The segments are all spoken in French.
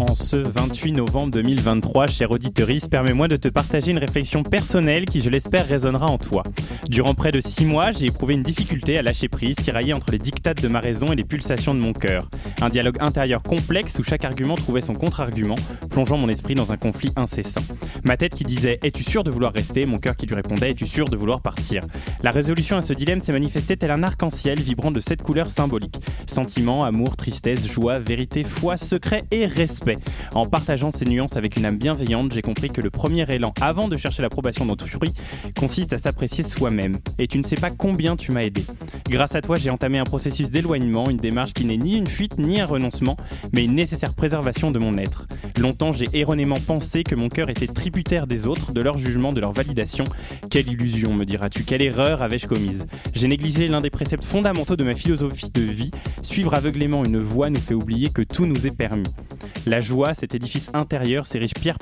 En ce 28 novembre 2023, cher auditeuriste, permets-moi de te partager une réflexion personnelle qui, je l'espère, résonnera en toi. Durant près de six mois, j'ai éprouvé une difficulté à lâcher prise, tiraillée entre les dictates de ma raison et les pulsations de mon cœur. Un dialogue intérieur complexe où chaque argument trouvait son contre-argument, plongeant mon esprit dans un conflit incessant. Ma tête qui disait Es-tu sûr de vouloir rester? Mon cœur qui lui répondait Es-tu sûr de vouloir partir? La résolution à ce dilemme s'est manifestée tel un arc-en-ciel vibrant de sept couleurs symboliques sentiment, amour, tristesse, joie, vérité, foi, secret et respect. En partageant ces nuances avec une âme bienveillante, j'ai compris que le premier élan, avant de chercher l'approbation d'autrui, consiste à s'apprécier soi-même. Et tu ne sais pas combien tu m'as aidé. Grâce à toi, j'ai entamé un processus d'éloignement, une démarche qui n'est ni une fuite ni un renoncement, mais une nécessaire préservation de mon être. Longtemps, j'ai erronément pensé que mon cœur était tributaire des autres, de leur jugement, de leur validation. Quelle illusion, me diras-tu, quelle erreur avais-je commise J'ai négligé l'un des préceptes fondamentaux de ma philosophie de vie. Suivre aveuglément une voie nous fait oublier que tout nous est permis. Joie, cet édifice intérieur, s'érige pierre,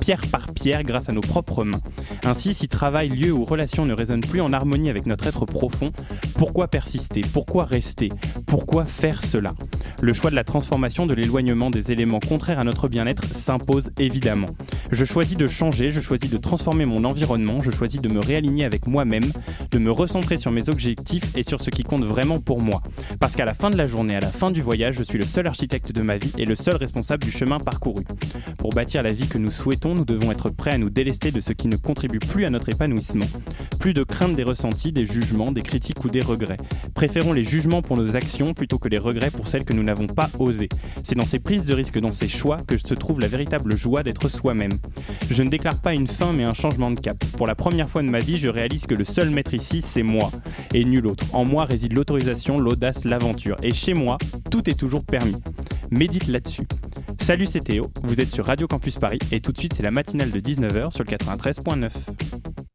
pierre par pierre grâce à nos propres mains. Ainsi, si travail, lieu ou relation ne résonnent plus en harmonie avec notre être profond, pourquoi persister? Pourquoi rester? Pourquoi faire cela? Le choix de la transformation, de l'éloignement des éléments contraires à notre bien-être s'impose évidemment. Je choisis de changer, je choisis de transformer mon environnement, je choisis de me réaligner avec moi-même, de me recentrer sur mes objectifs et sur ce qui compte vraiment pour moi. Parce qu'à la fin de la journée, à la fin du voyage, je suis le seul architecte de ma vie et le seul responsable du chemin parcouru. Pour bâtir la vie que nous souhaitons, nous devons être prêts à nous délester de ce qui ne contribue plus à notre épanouissement. Plus de crainte des ressentis, des jugements, des critiques ou des regrets. Préférons les jugements pour nos actions plutôt que les regrets pour celles que nous n'avons pas osées. C'est dans ces prises de risque, dans ces choix, que se trouve la véritable joie d'être soi-même. Je ne déclare pas une fin mais un changement de cap. Pour la première fois de ma vie, je réalise que le seul maître ici, c'est moi, et nul autre. En moi réside l'autorisation, l'audace, l'aventure. Et chez moi, tout est toujours permis. Médite là-dessus. Salut, c'est Théo, vous êtes sur Radio Campus Paris et tout de suite c'est la matinale de 19h sur le 93.9.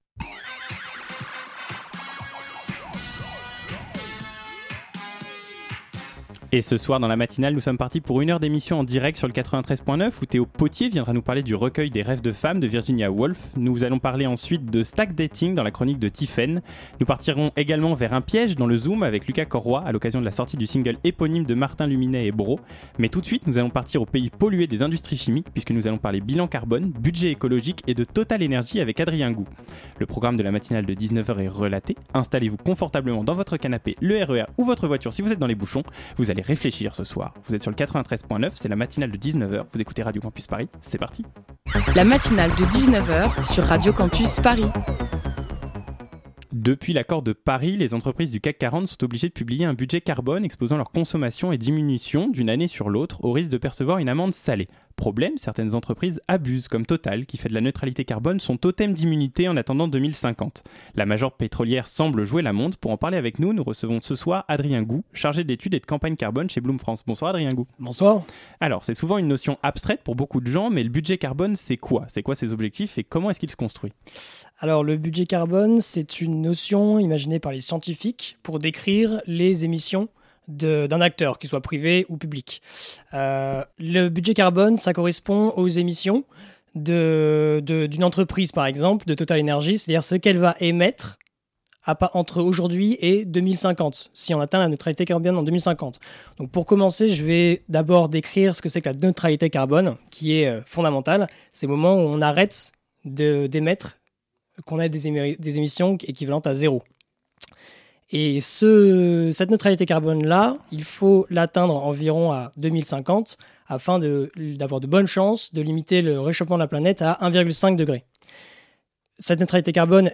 Et ce soir, dans la matinale, nous sommes partis pour une heure d'émission en direct sur le 93.9 où Théo Potier viendra nous parler du recueil des rêves de femmes de Virginia Woolf. Nous allons parler ensuite de Stack Dating dans la chronique de Tiffen. Nous partirons également vers un piège dans le Zoom avec Lucas Corroy à l'occasion de la sortie du single éponyme de Martin Luminet et Bro. Mais tout de suite, nous allons partir au pays pollué des industries chimiques puisque nous allons parler bilan carbone, budget écologique et de Total Énergie avec Adrien Gou. Le programme de la matinale de 19h est relaté. Installez-vous confortablement dans votre canapé, le RER e ou votre voiture si vous êtes dans les bouchons. Vous allez réfléchir ce soir. Vous êtes sur le 93.9, c'est la matinale de 19h. Vous écoutez Radio Campus Paris, c'est parti. La matinale de 19h sur Radio Campus Paris. Depuis l'accord de Paris, les entreprises du CAC 40 sont obligées de publier un budget carbone exposant leur consommation et diminution d'une année sur l'autre au risque de percevoir une amende salée. Problème, certaines entreprises abusent, comme Total, qui fait de la neutralité carbone son totem d'immunité en attendant 2050. La major pétrolière semble jouer la montre. Pour en parler avec nous, nous recevons ce soir Adrien Gou, chargé d'études et de campagne carbone chez Bloom France. Bonsoir Adrien Gou. Bonsoir. Alors, c'est souvent une notion abstraite pour beaucoup de gens, mais le budget carbone, c'est quoi? C'est quoi ses objectifs et comment est-ce qu'il se construit? Alors le budget carbone, c'est une notion imaginée par les scientifiques pour décrire les émissions d'un acteur, qu'il soit privé ou public. Euh, le budget carbone, ça correspond aux émissions d'une entreprise, par exemple, de Total Energy, c'est-à-dire ce qu'elle va émettre entre aujourd'hui et 2050, si on atteint la neutralité carbone en 2050. Donc pour commencer, je vais d'abord décrire ce que c'est que la neutralité carbone, qui est euh, fondamentale. C'est le moment où on arrête d'émettre qu'on ait des, émissions équivalentes à zéro. Et ce, cette neutralité carbone-là, il faut l'atteindre environ à 2050 afin d'avoir de, bonnes chances de limiter le réchauffement de la planète à 1,5 degré. Cette neutralité carbone,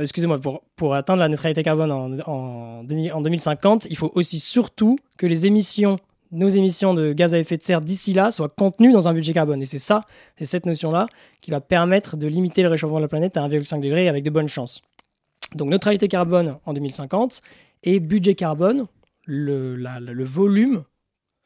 excusez-moi, pour, atteindre la neutralité carbone en 2050, il faut aussi surtout que les émissions nos émissions de gaz à effet de serre d'ici là soient contenues dans un budget carbone. Et c'est ça, c'est cette notion-là qui va permettre de limiter le réchauffement de la planète à 1,5 degré avec de bonnes chances. Donc neutralité carbone en 2050 et budget carbone, le, le volume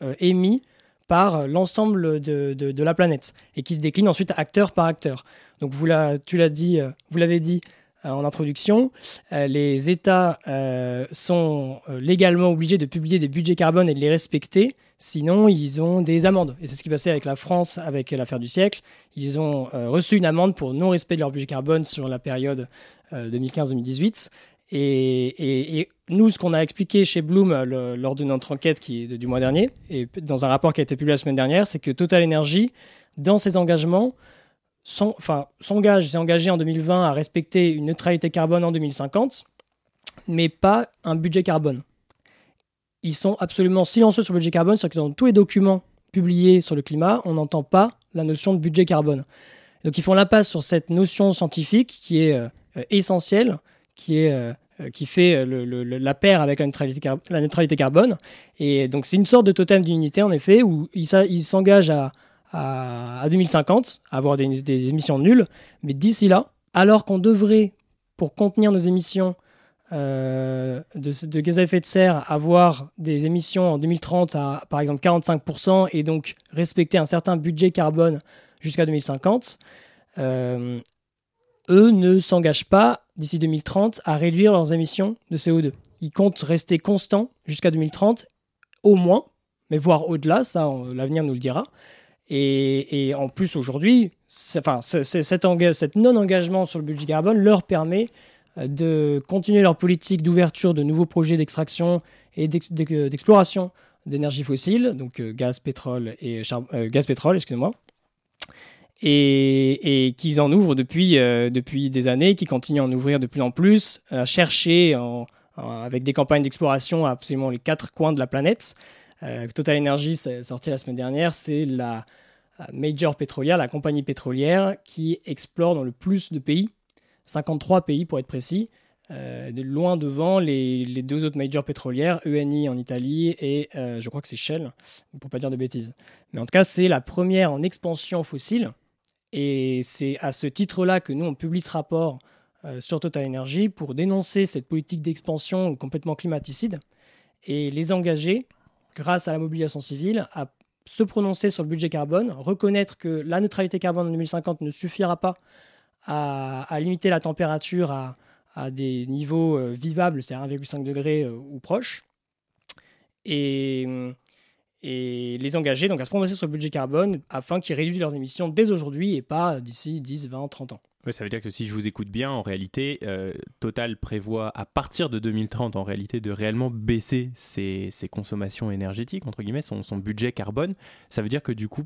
euh, émis par l'ensemble de, de, la planète et qui se décline ensuite acteur par acteur. Donc vous tu l'as dit, euh, vous l'avez dit, en introduction, les États sont légalement obligés de publier des budgets carbone et de les respecter, sinon ils ont des amendes. Et c'est ce qui passait avec la France avec l'affaire du siècle. Ils ont reçu une amende pour non-respect de leur budget carbone sur la période 2015-2018. Et, nous, ce qu'on a expliqué chez Bloom lors de notre enquête du mois dernier, et dans un rapport qui a été publié la semaine dernière, c'est que Total Energy, dans ses engagements, s'engage, s'est engagé en 2020 à respecter une neutralité carbone en 2050, mais pas un budget carbone. Ils sont absolument silencieux sur le budget carbone, c'est-à-dire que dans tous les documents publiés sur le climat, on n'entend pas la notion de budget carbone. Donc ils font l'impasse sur cette notion scientifique qui est euh, essentielle qui, est, euh, qui fait euh, la paire avec la neutralité, carbone. Et donc c'est une sorte de totem d'unité en effet où il, il s'engage à, à, 2050 à avoir des, émissions nulles, mais d'ici là, alors qu'on devrait, pour contenir nos émissions euh, de, gaz à effet de serre, avoir des émissions en 2030 à par exemple 45% et donc respecter un certain budget carbone jusqu'à 2050, eux ne s'engagent pas d'ici 2030 à réduire leurs émissions de CO2. Ils comptent rester constants jusqu'à 2030, au moins, mais voire au-delà, ça l'avenir nous le dira. Et, en plus aujourd'hui, enfin, cet, non-engagement sur le budget carbone leur permet euh, de continuer leur politique d'ouverture de nouveaux projets d'extraction et d'exploration d'énergie fossile, donc euh, gaz, pétrole et euh, gaz, pétrole, excusez-moi, et, qu'ils en ouvrent depuis, euh, depuis des années, qui continuent à en ouvrir de plus en plus, à chercher avec des campagnes d'exploration à absolument les quatre coins de la planète. Euh, Total Energy, sorti la semaine dernière, c'est la major pétrolière, la compagnie pétrolière qui explore dans le plus de pays, 53 pays pour être précis, euh, loin devant les, deux autres majors pétrolières, ENI en Italie et je crois que c'est Shell, pour pas dire de bêtises. Mais en tout cas, c'est la première en expansion fossile et c'est à ce titre-là que nous, on publie ce rapport euh, sur Total Energy pour dénoncer cette politique d'expansion complètement climaticide et les engager, grâce à la mobilisation civile, à se prononcer sur le budget carbone, reconnaître que la neutralité carbone en 2050 ne suffira pas à, limiter la température à, des niveaux euh, vivables, c'est-à-dire 1,5 degré euh, ou proche, et, les engager donc à se prononcer sur le budget carbone afin qu'ils réduisent leurs émissions dès aujourd'hui et pas d'ici 10, 20, 30 ans. Oui, ça veut dire que si je vous écoute bien, en réalité, euh, Total prévoit à partir de 2030, en réalité, de réellement baisser ses, consommations énergétiques, entre guillemets, son, budget carbone. Ça veut dire que du coup,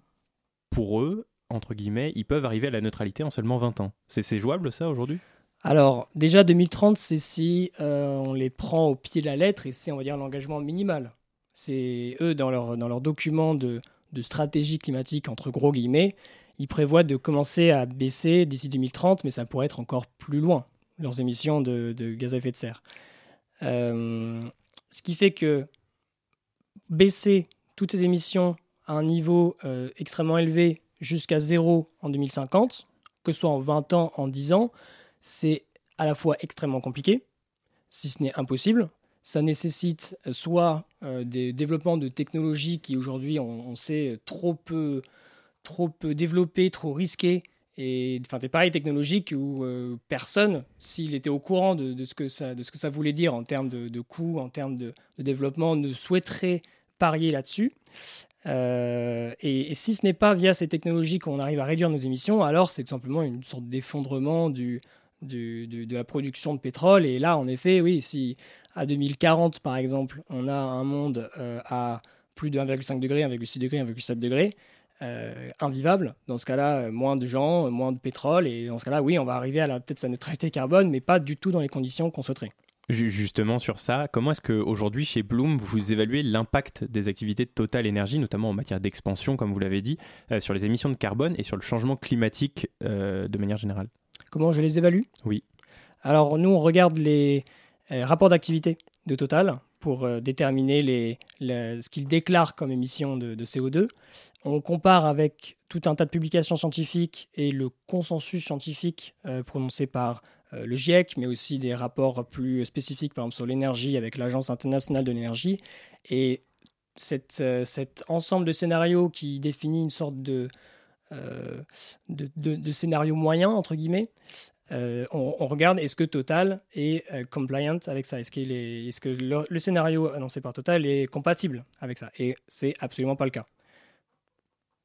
pour eux, entre guillemets, ils peuvent arriver à la neutralité en seulement 20 ans. C'est jouable ça aujourd'hui? Alors, déjà 2030, c'est si euh, on les prend au pied de la lettre et c'est, on va dire, l'engagement minimal. C'est eux, dans leur, dans leur document de stratégie climatique, entre gros guillemets, ils prévoient de commencer à baisser d'ici 2030, mais ça pourrait être encore plus loin, leurs émissions de, gaz à effet de serre. Euh, ce qui fait que baisser toutes ces émissions à un niveau euh, extrêmement élevé jusqu'à zéro en 2050, que ce soit en 20 ans, en 10 ans, c'est à la fois extrêmement compliqué, si ce n'est impossible, ça nécessite euh, soit des développements de technologies qui aujourd'hui on, sait trop peu, trop peu développées, trop risquées, et enfin des pareils technologiques où euh, personne, s'il était au courant de, ce que ça, de ce que ça voulait dire en termes de, coûts, en termes de, développement, ne souhaiterait parier là-dessus. et, si ce n'est pas via ces technologies qu'on arrive à réduire nos émissions, alors c'est tout simplement une sorte d'effondrement du, de la production de pétrole. Et là, en effet, oui, si à 2040, par exemple, on a un monde euh, à plus de 1,5 degré, 1,6 degré, 1,7 degré, euh, invivable. Dans ce cas-là, euh, moins de gens, moins de pétrole. Et dans ce cas-là, oui, on va arriver à peut-être sa neutralité carbone, mais pas du tout dans les conditions qu'on souhaiterait. Justement sur ça, comment est-ce qu'aujourd'hui chez Bloom, vous évaluez l'impact des activités de Total Énergie, notamment en matière d'expansion, comme vous l'avez dit, sur les émissions de carbone et sur le changement climatique de manière générale? Comment je les évalue? Oui. Alors nous, on regarde les, euh, rapport d'activité de Total pour euh, déterminer ce qu'ils déclarent comme émissions de, CO2. On compare avec tout un tas de publications scientifiques et le consensus scientifique euh, prononcé par le GIEC, mais aussi des rapports plus spécifiques, par exemple sur l'énergie avec l'Agence internationale de l'énergie. Et cet ensemble de scénarios qui définit une sorte de scénario moyen, entre guillemets, on, regarde est-ce que Total est compliant avec ça? Est-ce, est, que le, scénario annoncé par Total est compatible avec ça? Et c'est absolument pas le cas.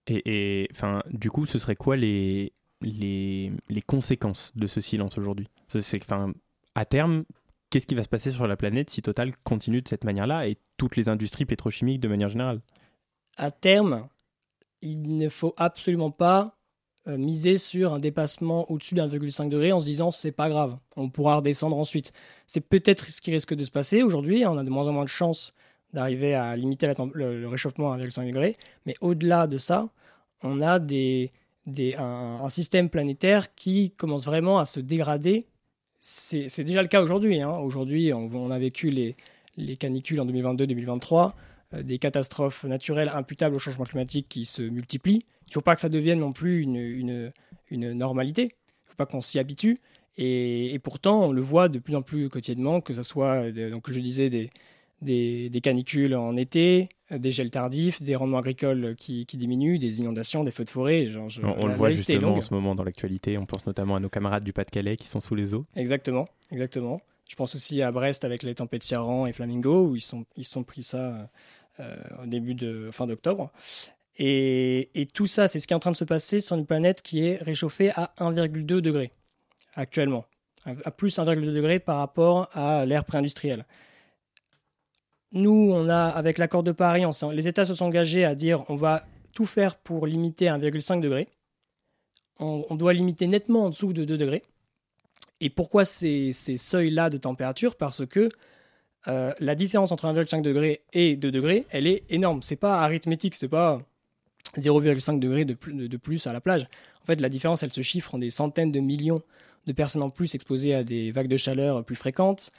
Et, enfin, du coup, ce serait quoi les, les, les conséquences de ce silence aujourd'hui? C'est enfin, à terme, qu'est-ce qui va se passer sur la planète si Total continue de cette manière-là et toutes les industries pétrochimiques de manière générale? À terme, il ne faut absolument pas euh, miser sur un dépassement au-dessus d'1,5 degré en se disant c'est pas grave, on pourra redescendre ensuite. C'est peut-être ce qui risque de se passer aujourd'hui. On a de moins en moins de chances d'arriver à limiter le, réchauffement à 1,5 degré. Mais au-delà de ça, on a des, un, système planétaire qui commence vraiment à se dégrader. C'est déjà le cas aujourd'hui. Hein. Aujourd'hui, on, a vécu les, les canicules en 2022-2023, euh, des catastrophes naturelles imputables au changement climatique qui se multiplient. Il ne faut pas que ça devienne non plus une, une, une normalité. Il ne faut pas qu'on s'y habitue. Et, et, pourtant, on le voit de plus en plus quotidiennement, que ce soit, euh, donc, je disais, des, des, canicules en été, des gels tardifs, des rendements agricoles qui, diminuent, des inondations, des feux de forêt. on, le voit justement en ce moment dans l'actualité. On pense notamment à nos camarades du Pas-de-Calais qui sont sous les eaux. Exactement, exactement. Je pense aussi à Brest avec les tempêtes Siaran et Flamingo où ils sont, ils sont pris ça euh, au début de fin d'octobre. Et, tout ça, c'est ce qui est en train de se passer sur une planète qui est réchauffée à 1,2 degré actuellement, à plus 1,2 degré par rapport à l'ère pré-industrielle. Nous, on a, avec l'accord de Paris, les États se sont engagés à dire on va tout faire pour limiter à 1,5 degré. On, doit limiter nettement en dessous de 2 degrés. Et pourquoi ces, seuils-là de température? Parce que euh, la différence entre 1,5 degré et 2 degrés, elle est énorme. C'est pas arithmétique, c'est pas 0,5 degré de plus, de plus à la plage. En fait, la différence, elle se chiffre en des centaines de millions de personnes en plus exposées à des vagues de chaleur plus fréquentes,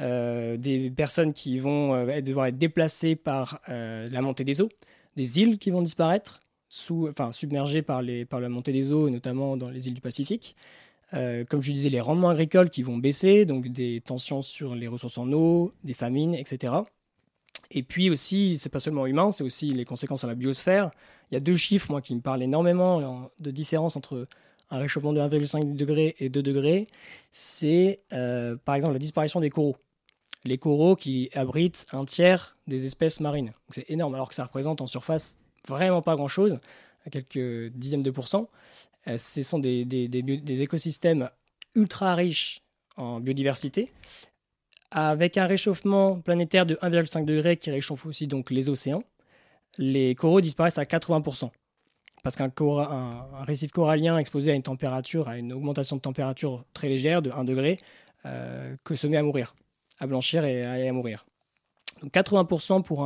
euh, des personnes qui vont euh, devoir être déplacées par euh, la montée des eaux, des îles qui vont disparaître, sous, enfin, submergées par, les, par la montée des eaux, notamment dans les îles du Pacifique. comme je disais, les rendements agricoles qui vont baisser, donc des tensions sur les ressources en eau, des famines, etc. Et puis aussi, c'est pas seulement humain, c'est aussi les conséquences à la biosphère. Il y a deux chiffres, moi, qui me parlent énormément de différence entre un réchauffement de 1,5 degré et 2 degrés, c'est euh, par exemple la disparition des coraux. Les coraux qui abritent un tiers des espèces marines. C'est énorme, alors que ça représente en surface vraiment pas grand-chose, quelques dixièmes de pourcents. Euh, ce sont des, des, écosystèmes ultra riches en biodiversité, avec un réchauffement planétaire de 1,5 degré qui réchauffe aussi donc les océans. Les coraux disparaissent à 80% parce qu'un récif corallien exposé à une température, à une augmentation de température très légère de 1 degré, euh, que se met à mourir, à blanchir et à, mourir. Donc 80% pour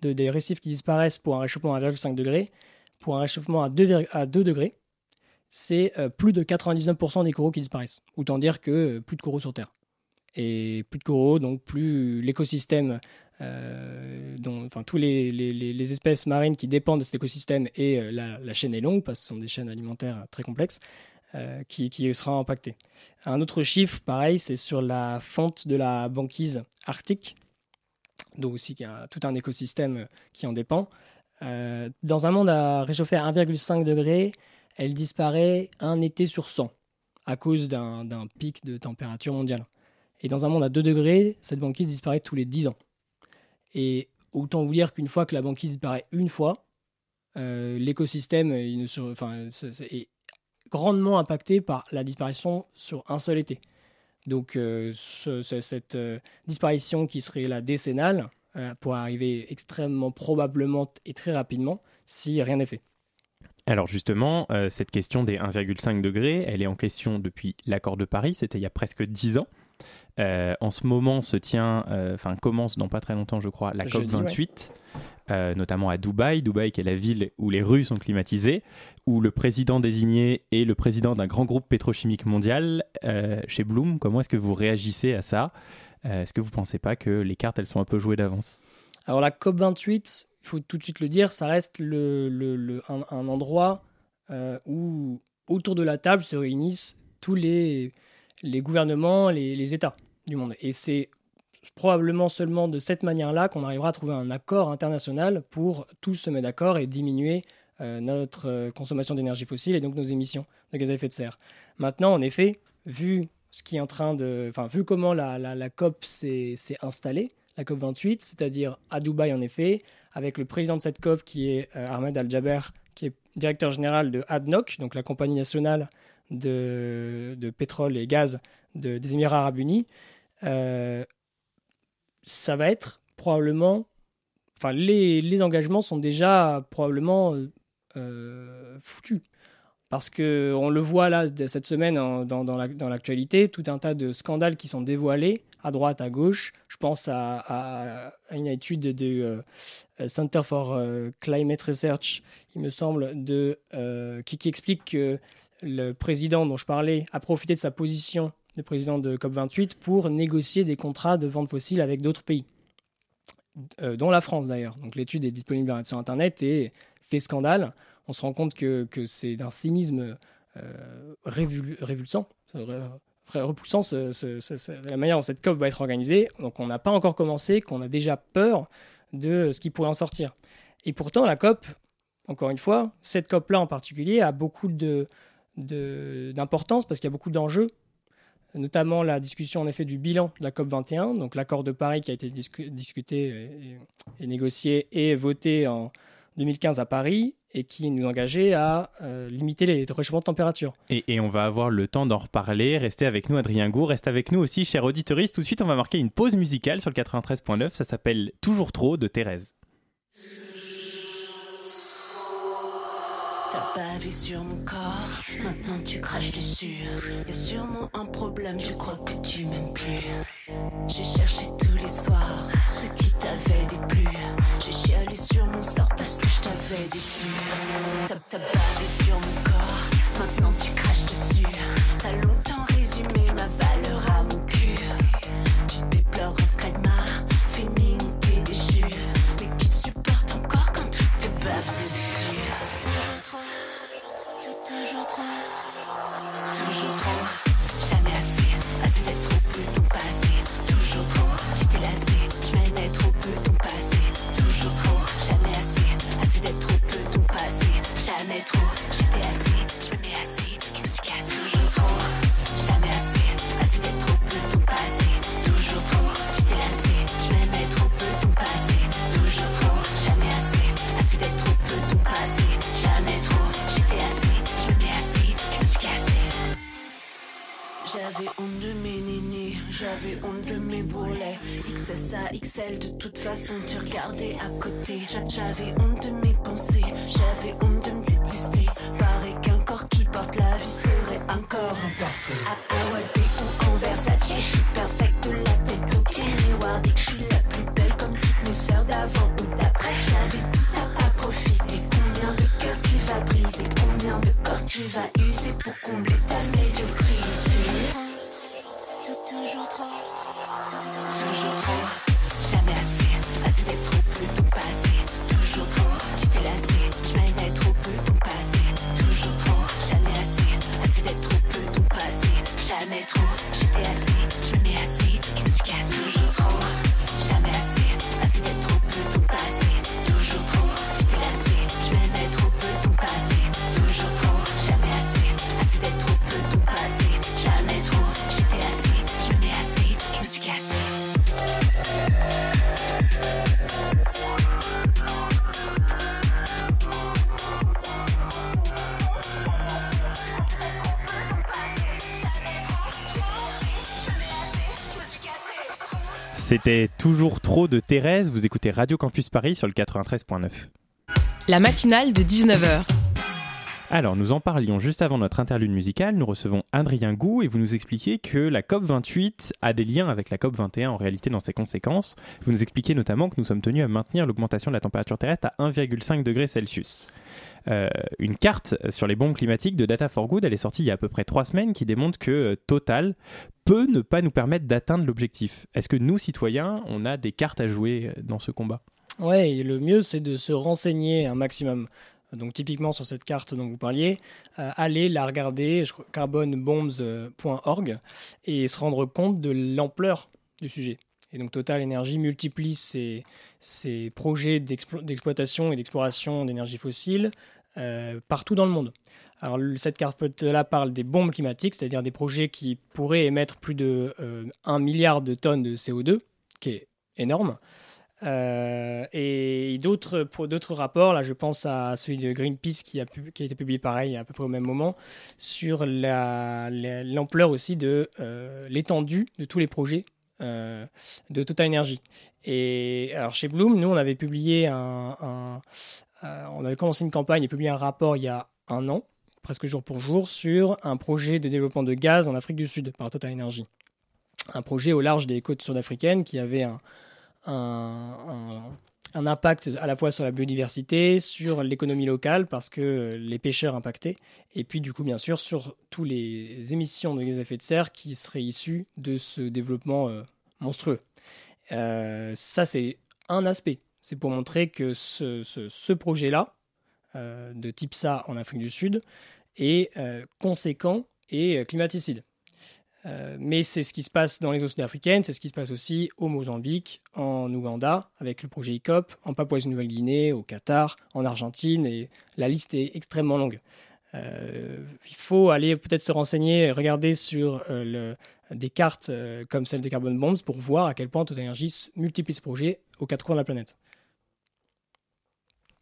des récifs qui disparaissent pour un réchauffement à 1,5 degré, pour un réchauffement à 2, à 2 degrés, c'est euh, plus de 99% des coraux qui disparaissent. Autant dire que euh, plus de coraux sur Terre. Et plus de coraux, donc plus l'écosystème dont, enfin, tous les, les, espèces marines qui dépendent de cet écosystème et euh, la, chaîne est longue parce que ce sont des chaînes alimentaires très complexes euh, qui, qui, sera impactée. Un autre chiffre, pareil, c'est sur la fonte de la banquise arctique, donc aussi il y a tout un écosystème qui en dépend. dans un monde à réchauffer à 1,5 degré, elle disparaît un été sur 100 à cause d'un pic de température mondiale. Et dans un monde à 2 degrés, cette banquise disparaît tous les 10 ans. Et autant vous dire qu'une fois que la banquise disparaît une fois, euh, l'écosystème est grandement impacté par la disparition sur un seul été. Donc euh, cette euh, disparition qui serait la décennale pourrait arriver extrêmement probablement et très rapidement si rien n'est fait. Alors justement, cette question des 1,5 degrés, elle est en question depuis l'accord de Paris, c'était il y a presque 10 ans. Euh, en ce moment se tient, euh, enfin commence dans pas très longtemps je crois, la COP 28, euh, notamment à Dubaï, Dubaï qui est la ville où les rues sont climatisées, où le président désigné est le président d'un grand groupe pétrochimique mondial chez Bloom. Comment est-ce que vous réagissez à ça? Est-ce que vous pensez pas que les cartes elles sont un peu jouées d'avance? Alors la COP 28, il faut tout de suite le dire, ça reste le, un, endroit où autour de la table se réunissent tous les, les gouvernements, les États du monde. Et c'est probablement seulement de cette manière-là qu'on arrivera à trouver un accord international pour tous se mettre d'accord et diminuer euh, notre euh, consommation d'énergie fossile et donc nos émissions de gaz à effet de serre. Maintenant, en effet, vu ce qui est en train de, enfin, vu comment la, la, COP s'est installée, la COP 28, c'est-à-dire à Dubaï en effet, avec le président de cette COP qui est Ahmed Al-Jaber, qui est directeur général de ADNOC, donc la compagnie nationale de, de pétrole et gaz de, des Émirats arabes unis, ça va être probablement enfin, les, engagements sont déjà probablement euh, euh, foutus. Parce qu'on le voit là cette semaine dans, l'actualité, tout un tas de scandales qui sont dévoilés à droite, à gauche. Je pense à, une étude du euh, Center for Climate Research, il me semble, qui, explique que le président dont je parlais a profité de sa position de président de COP28 pour négocier des contrats de vente fossile avec d'autres pays. Euh, dont la France d'ailleurs. Donc l'étude est disponible sur Internet et fait scandale. On se rend compte que, que c'est d'un cynisme euh, révulsant, repoussant la manière dont cette COP va être organisée. Donc on n'a pas encore commencé, qu'on a déjà peur de ce qui pourrait en sortir. Et pourtant, la COP, encore une fois, cette COP-là en particulier, a beaucoup de, d'importance parce qu'il y a beaucoup d'enjeux notamment la discussion en effet du bilan de la COP21, donc l'accord de Paris qui a été discuté et, négocié et voté en 2015 à Paris et qui nous engageait à euh, limiter les réchauffements de température. Et, on va avoir le temps d'en reparler. Restez avec nous, Adrien Gour. Reste avec nous aussi, cher auditeuriste. Tout de suite, on va marquer une pause musicale sur le 93.9. Ça s'appelle Toujours trop de Thérèse. T'as bavé sur mon corps, maintenant tu craches dessus. Y'a sûrement un problème, je crois que tu m'aimes plus. J'ai cherché tous les soirs ce qui t'avait déplu. J'ai chialé sur mon sort parce que je t'avais déçu. T'as bavé sur mon corps, maintenant tu craches dessus. Honte de mes nénés, j'avais honte de mes bourrelets. XSA, XL, de toute façon, tu regardais à côté. J'avais honte de mes pensées, j'avais honte de me détester. Pareil qu'un corps qui porte la vie serait un corps imparfait. À Awabi ou en Versace, je suis perfecte la tête au pied. Miroir dit que je suis la plus belle comme toutes mes sœurs d'avant ou d'après. J'avais tout à pas profiter. Combien de cœurs tu vas briser, combien de corps tu vas user pour combler Jamais C'était toujours trop de Thérèse. Vous écoutez Radio Campus Paris sur le 93.9. La matinale de 19h. Alors, nous en parlions juste avant notre interlude musicale. Nous recevons Adrien Gou et vous nous expliquez que la COP28 a des liens avec la COP21 en réalité dans ses conséquences. Vous nous expliquez notamment que nous sommes tenus à maintenir l'augmentation de la température terrestre à 1,5 degré Celsius. Euh, une carte sur les bombes climatiques de Data for Good, elle est sortie il y a à peu près trois semaines, qui démontre que euh, Total peut ne pas nous permettre d'atteindre l'objectif. Est-ce que nous, citoyens, on a des cartes à jouer euh, dans ce combat? Ouais, et le mieux, c'est de se renseigner un maximum. Donc typiquement sur cette carte dont vous parliez, euh, allez la regarder, carbonebombs.org, et se rendre compte de l'ampleur du sujet. Et donc Total Energy multiplie ses, ses projets d'exploitation et d'exploration d'énergie fossile euh, partout dans le monde. Alors cette carte-là parle des bombes climatiques, c'est-à-dire des projets qui pourraient émettre plus de 1 milliard de tonnes de CO2, qui est énorme. Euh, et d'autres, d'autres rapports, là je pense à celui de Greenpeace qui a, été publié pareil à peu près au même moment, sur la, l'ampleur aussi de euh, l'étendue de tous les projets euh, de Total Energy. Et alors chez Bloom, nous on avait publié un, on avait commencé une campagne et publié un rapport il y a un an, presque jour pour jour, sur un projet de développement de gaz en Afrique du Sud par Total Energy. Un projet au large des côtes sud-africaines qui avait un, impact à la fois sur la biodiversité, sur l'économie locale, parce que les pêcheurs impactaient, et puis du coup, bien sûr, sur toutes les émissions de gaz à effet de serre qui seraient issues de ce développement euh, monstrueux. Euh, ça, c'est un aspect. C'est pour montrer que ce, projet-là, euh, de type ça en Afrique du Sud, est conséquent et climaticide. Euh, mais c'est ce qui se passe dans les eaux sud-africaines, c'est ce qui se passe aussi au Mozambique, en Ouganda, avec le projet ICOP, en Papouasie-Nouvelle-Guinée, au Qatar, en Argentine, et la liste est extrêmement longue. Euh, il faut aller peut-être se renseigner, regarder sur euh, des cartes comme celle de Carbon Bonds pour voir à quel point Total Energy multiplie ce projet aux quatre coins de la planète.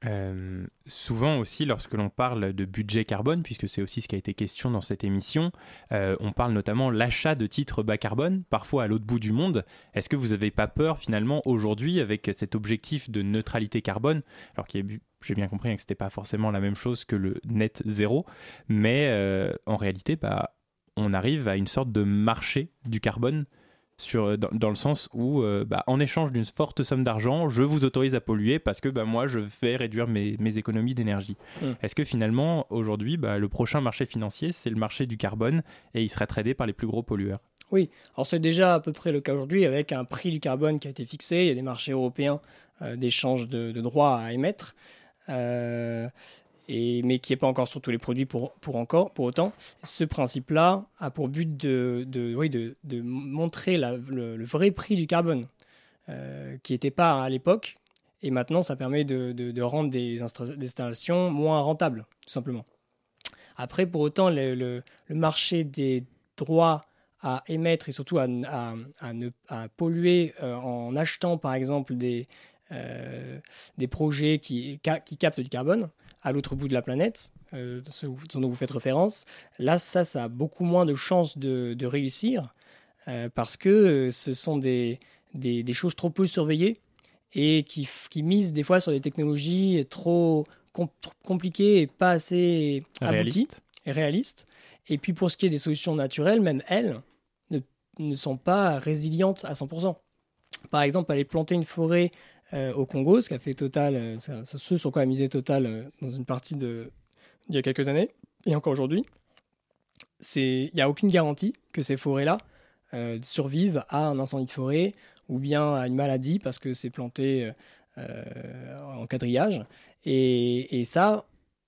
Euh, souvent aussi, lorsque l'on parle de budget carbone, puisque c'est aussi ce qui a été question dans cette émission, euh, on parle notamment l'achat de titres bas carbone, parfois à l'autre bout du monde. Est-ce que vous n'avez pas peur finalement aujourd'hui avec cet objectif de neutralité carbone, alors j'ai bien compris que ce n'était pas forcément la même chose que le net zéro, mais euh, en réalité, bah, on arrive à une sorte de marché du carbone sur, euh, dans, le sens où, euh, bah, en échange d'une forte somme d'argent, je vous autorise à polluer parce que bah, moi, je fais réduire mes, mes économies d'énergie. Mm. Est-ce que finalement, aujourd'hui, bah, le prochain marché financier, c'est le marché du carbone et il serait tradé par les plus gros pollueurs? Oui, alors c'est déjà à peu près le cas aujourd'hui avec un prix du carbone qui a été fixé. Il y a des marchés européens euh, d'échange de, de, droits à émettre. Euh, mais qui n'est pas encore sur tous les produits pour, pour, encore, pour autant. Ce principe-là a pour but de, de, oui, de, de montrer le, vrai prix du carbone, euh, qui n'était pas à l'époque, et maintenant ça permet de, de rendre des, installations moins rentables, tout simplement. Après, pour autant, le, marché des droits à émettre et surtout à, à polluer euh, en achetant par exemple des, euh, des projets qui, qui captent du carbone, à l'autre bout de la planète, euh, ce dont vous faites référence, là, ça, ça a beaucoup moins de chances de, réussir euh, parce que euh, ce sont des, des, choses trop peu surveillées et qui, qui, misent des fois sur des technologies trop compliquées et pas assez abouties et réalistes. Et puis pour ce qui est des solutions naturelles, même elles ne, ne sont pas résilientes à 100%. Par exemple, aller planter une forêt au Congo, ce qu'a fait Total, euh, ce sur quoi a misé Total euh, dans une partie de il y a quelques années et encore aujourd'hui. Il n'y a aucune garantie que ces forêts-là survivent à un incendie de forêt ou bien à une maladie parce que c'est planté en quadrillage. Et, et, ça,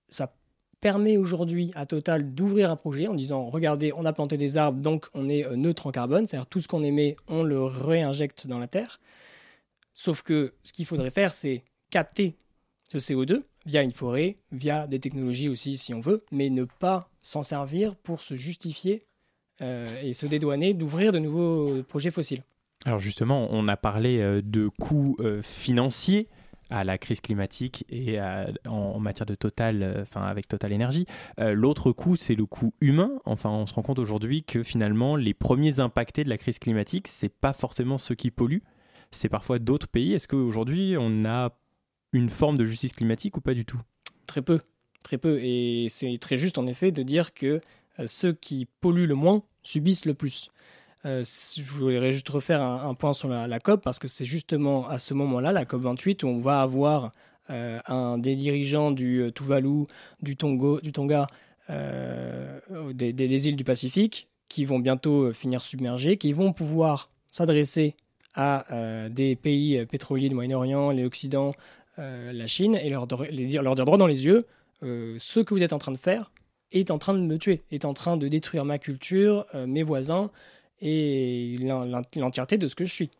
ça permet aujourd'hui à Total d'ouvrir un projet en disant regardez, on a planté des arbres, donc on est neutre en carbone, c'est-à-dire tout ce qu'on émet, on le réinjecte dans la terre. Sauf que ce qu'il faudrait faire, c'est capter ce CO2 via une forêt, via des technologies aussi si on veut, mais ne pas s'en servir pour se justifier euh, et se dédouaner d'ouvrir de nouveaux projets fossiles. Alors justement, on a parlé euh, de coûts euh, financiers à la crise climatique et en, matière de Total, enfin avec Total Énergie. L'autre coût, c'est le coût humain. Enfin, on se rend compte aujourd'hui que finalement, les premiers impactés de la crise climatique, c'est pas forcément ceux qui polluent, c'est parfois d'autres pays. Est-ce qu'aujourd'hui, on a une forme de justice climatique ou pas du tout? Très peu, très peu. Et c'est très juste, en effet, de dire que euh, ceux qui polluent le moins subissent le plus. Euh, je voudrais juste refaire un, point sur la, COP, parce que c'est justement à ce moment-là, la COP 28, où on va avoir euh, un des dirigeants du Tuvalu, du, Tonga, des, des, îles du Pacifique, qui vont bientôt finir submergés, qui vont pouvoir s'adresser à euh, des pays pétroliers du Moyen-Orient, l'Occident, euh, la Chine, et leur, dire, leur dire droit dans les yeux, euh, ce que vous êtes en train de faire est en train de me tuer, est en train de détruire ma culture, mes voisins et l'entièreté de ce que je suis.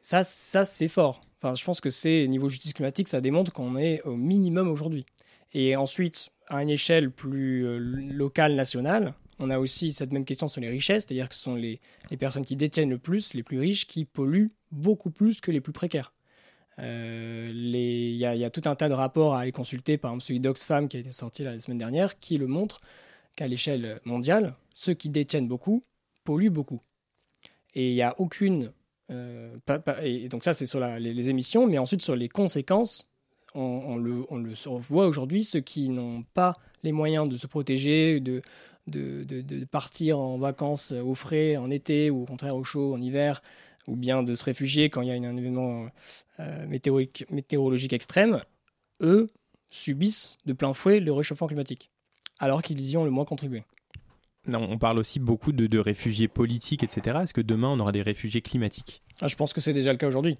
Ça, ça c'est fort. Enfin, je pense que c'est niveau justice climatique, ça démontre qu'on est au minimum aujourd'hui. Et ensuite, à une échelle plus euh, locale, nationale, on a aussi cette même question sur les richesses, c'est-à-dire que ce sont les, personnes qui détiennent le plus, les plus riches, qui polluent beaucoup plus que les plus précaires. Euh, il y, a tout un tas de rapports à aller consulter, par exemple celui d'Oxfam qui a été sorti la semaine dernière, qui le montre qu'à l'échelle mondiale, ceux qui détiennent beaucoup polluent beaucoup. Et il n'y a aucune... Euh, et donc ça, c'est sur les, émissions, mais ensuite sur les conséquences, on, on le, on le voit aujourd'hui, ceux qui n'ont pas les moyens de se protéger, de, de, de, de, partir en vacances au frais en été ou au contraire au chaud en hiver, ou bien de se réfugier quand il y a un événement euh, météorologique extrême, eux subissent de plein fouet le réchauffement climatique, alors qu'ils y ont le moins contribué. Non, on parle aussi beaucoup de, de réfugiés politiques, etc. Est-ce que demain on aura des réfugiés climatiques? Ah, Je pense que c'est déjà le cas aujourd'hui.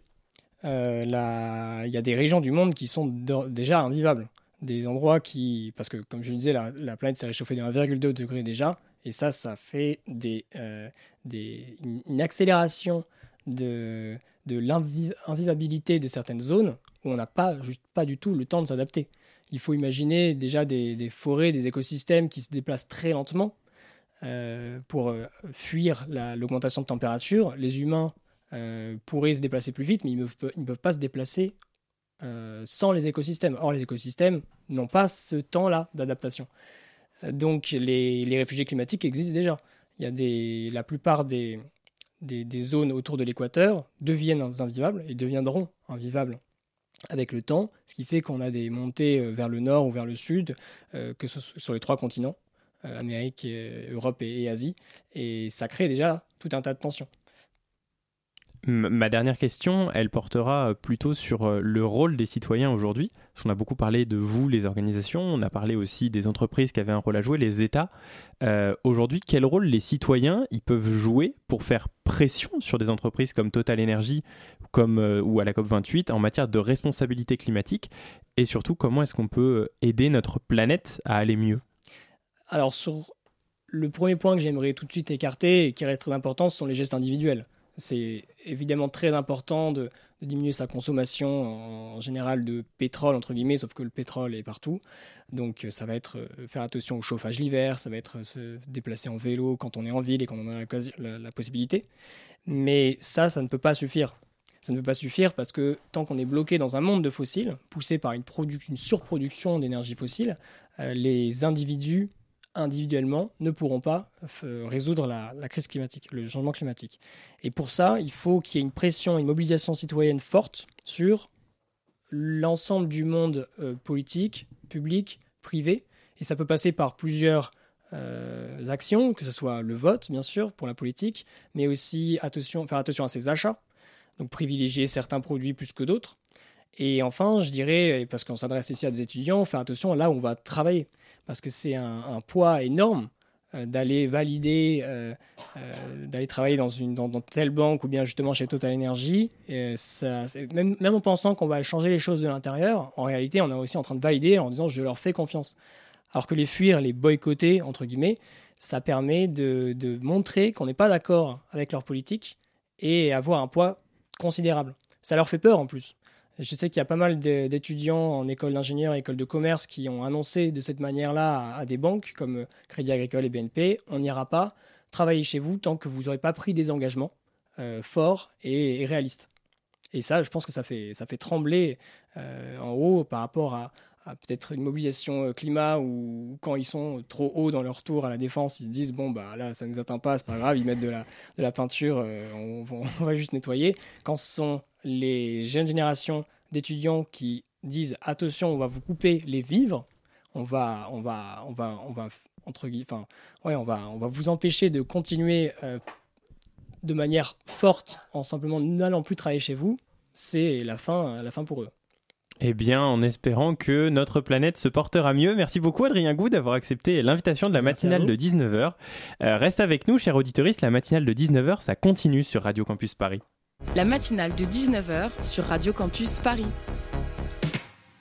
Euh. Il y a des régions du monde qui sont déjà invivables. Des endroits qui. Parce que, comme je le disais, la, la planète s'est réchauffée de 1,2 degré déjà. Et ça, ça fait des, euh, des, une accélération de, de l'invivabilité de certaines zones où on n'a pas, juste pas du tout le temps de s'adapter. Il faut imaginer déjà des, des, forêts, des écosystèmes qui se déplacent très lentement euh, pour euh, fuir l'augmentation de température. Les humains pourraient se déplacer plus vite, mais ils ne peuvent, peuvent pas se déplacer euh, sans les écosystèmes. Or, les écosystèmes n'ont pas ce temps-là d'adaptation. Donc, les, réfugiés climatiques existent déjà. Il y a des, la plupart des, zones autour de l'équateur deviennent invivables et deviendront invivables avec le temps, ce qui fait qu'on a des montées euh, vers le nord ou vers le sud, euh, que ce sur les trois continents, euh, Amérique, Europe et, et Asie, et ça crée déjà tout un tas de tensions. Ma dernière question, elle portera plutôt sur euh, le rôle des citoyens aujourd'hui. Parce qu'on a beaucoup parlé de vous, les organisations, on a parlé aussi des entreprises qui avaient un rôle à jouer, les États. Euh, aujourd'hui, quel rôle les citoyens ils peuvent jouer pour faire pression sur des entreprises comme Total Energy comme, euh, ou à la COP28 en matière de responsabilité climatique? Et surtout, comment est-ce qu'on peut aider notre planète à aller mieux? Alors, sur le premier point que j'aimerais tout de suite écarter et qui reste très important, ce sont les gestes individuels. C'est évidemment très important de, diminuer sa consommation en, général de pétrole, entre guillemets, sauf que le pétrole est partout. Donc ça va être euh, faire attention au chauffage l'hiver, ça va être se déplacer en vélo quand on est en ville et quand on a la, possibilité. Mais ça, ça ne peut pas suffire. Ça ne peut pas suffire parce que tant qu'on est bloqué dans un monde de fossiles, poussé par une, surproduction d'énergie fossile, euh, les individus individuellement ne pourront pas résoudre la, crise climatique, le changement climatique. Et pour ça, il faut qu'il y ait une pression, une mobilisation citoyenne forte sur l'ensemble du monde euh, politique, public, privé. Et ça peut passer par plusieurs euh, actions, que ce soit le vote, bien sûr, pour la politique, mais aussi faire attention à ses achats, donc privilégier certains produits plus que d'autres. Et enfin, je dirais, parce qu'on s'adresse ici à des étudiants, faire attention là où on va travailler parce que c'est un, poids énorme euh, d'aller valider, euh, euh, d'aller travailler dans, une, telle banque ou bien justement chez Total Energy. Même, en pensant qu'on va changer les choses de l'intérieur, en réalité, on est aussi en train de valider en disant je leur fais confiance. Alors que les fuir, les boycotter, entre guillemets, ça permet de montrer qu'on n'est pas d'accord avec leur politique et avoir un poids considérable. Ça leur fait peur en plus. Je sais qu'il y a pas mal d'étudiants en école d'ingénieur et école de commerce qui ont annoncé de cette manière-là à, des banques comme euh, Crédit Agricole et BNP, on n'ira pas travailler chez vous tant que vous n'aurez pas pris des engagements euh, forts et, réalistes. Et ça, je pense que ça fait, trembler euh, en haut par rapport à, peut-être une mobilisation climat ou quand ils sont trop hauts dans leur tour à la défense, ils se disent bon bah là ça nous atteint pas, c'est pas grave, ils mettent de la, peinture, on, on, va juste nettoyer. Quand ce sont les jeunes générations d'étudiants qui disent attention, on va vous couper les vivres, on va, on va, on va, on va entre enfin, ouais, on va, on va vous empêcher de continuer euh, de manière forte en simplement n'allant plus travailler chez vous. C'est la fin, la fin pour eux. Eh bien, en espérant que notre planète se portera mieux. Merci beaucoup, Adrien Gou, d'avoir accepté l'invitation de la matinale de 19h. Euh, reste avec nous, cher auditeuriste. La matinale de 19h, ça continue sur Radio Campus Paris. La matinale de 19h sur Radio Campus Paris.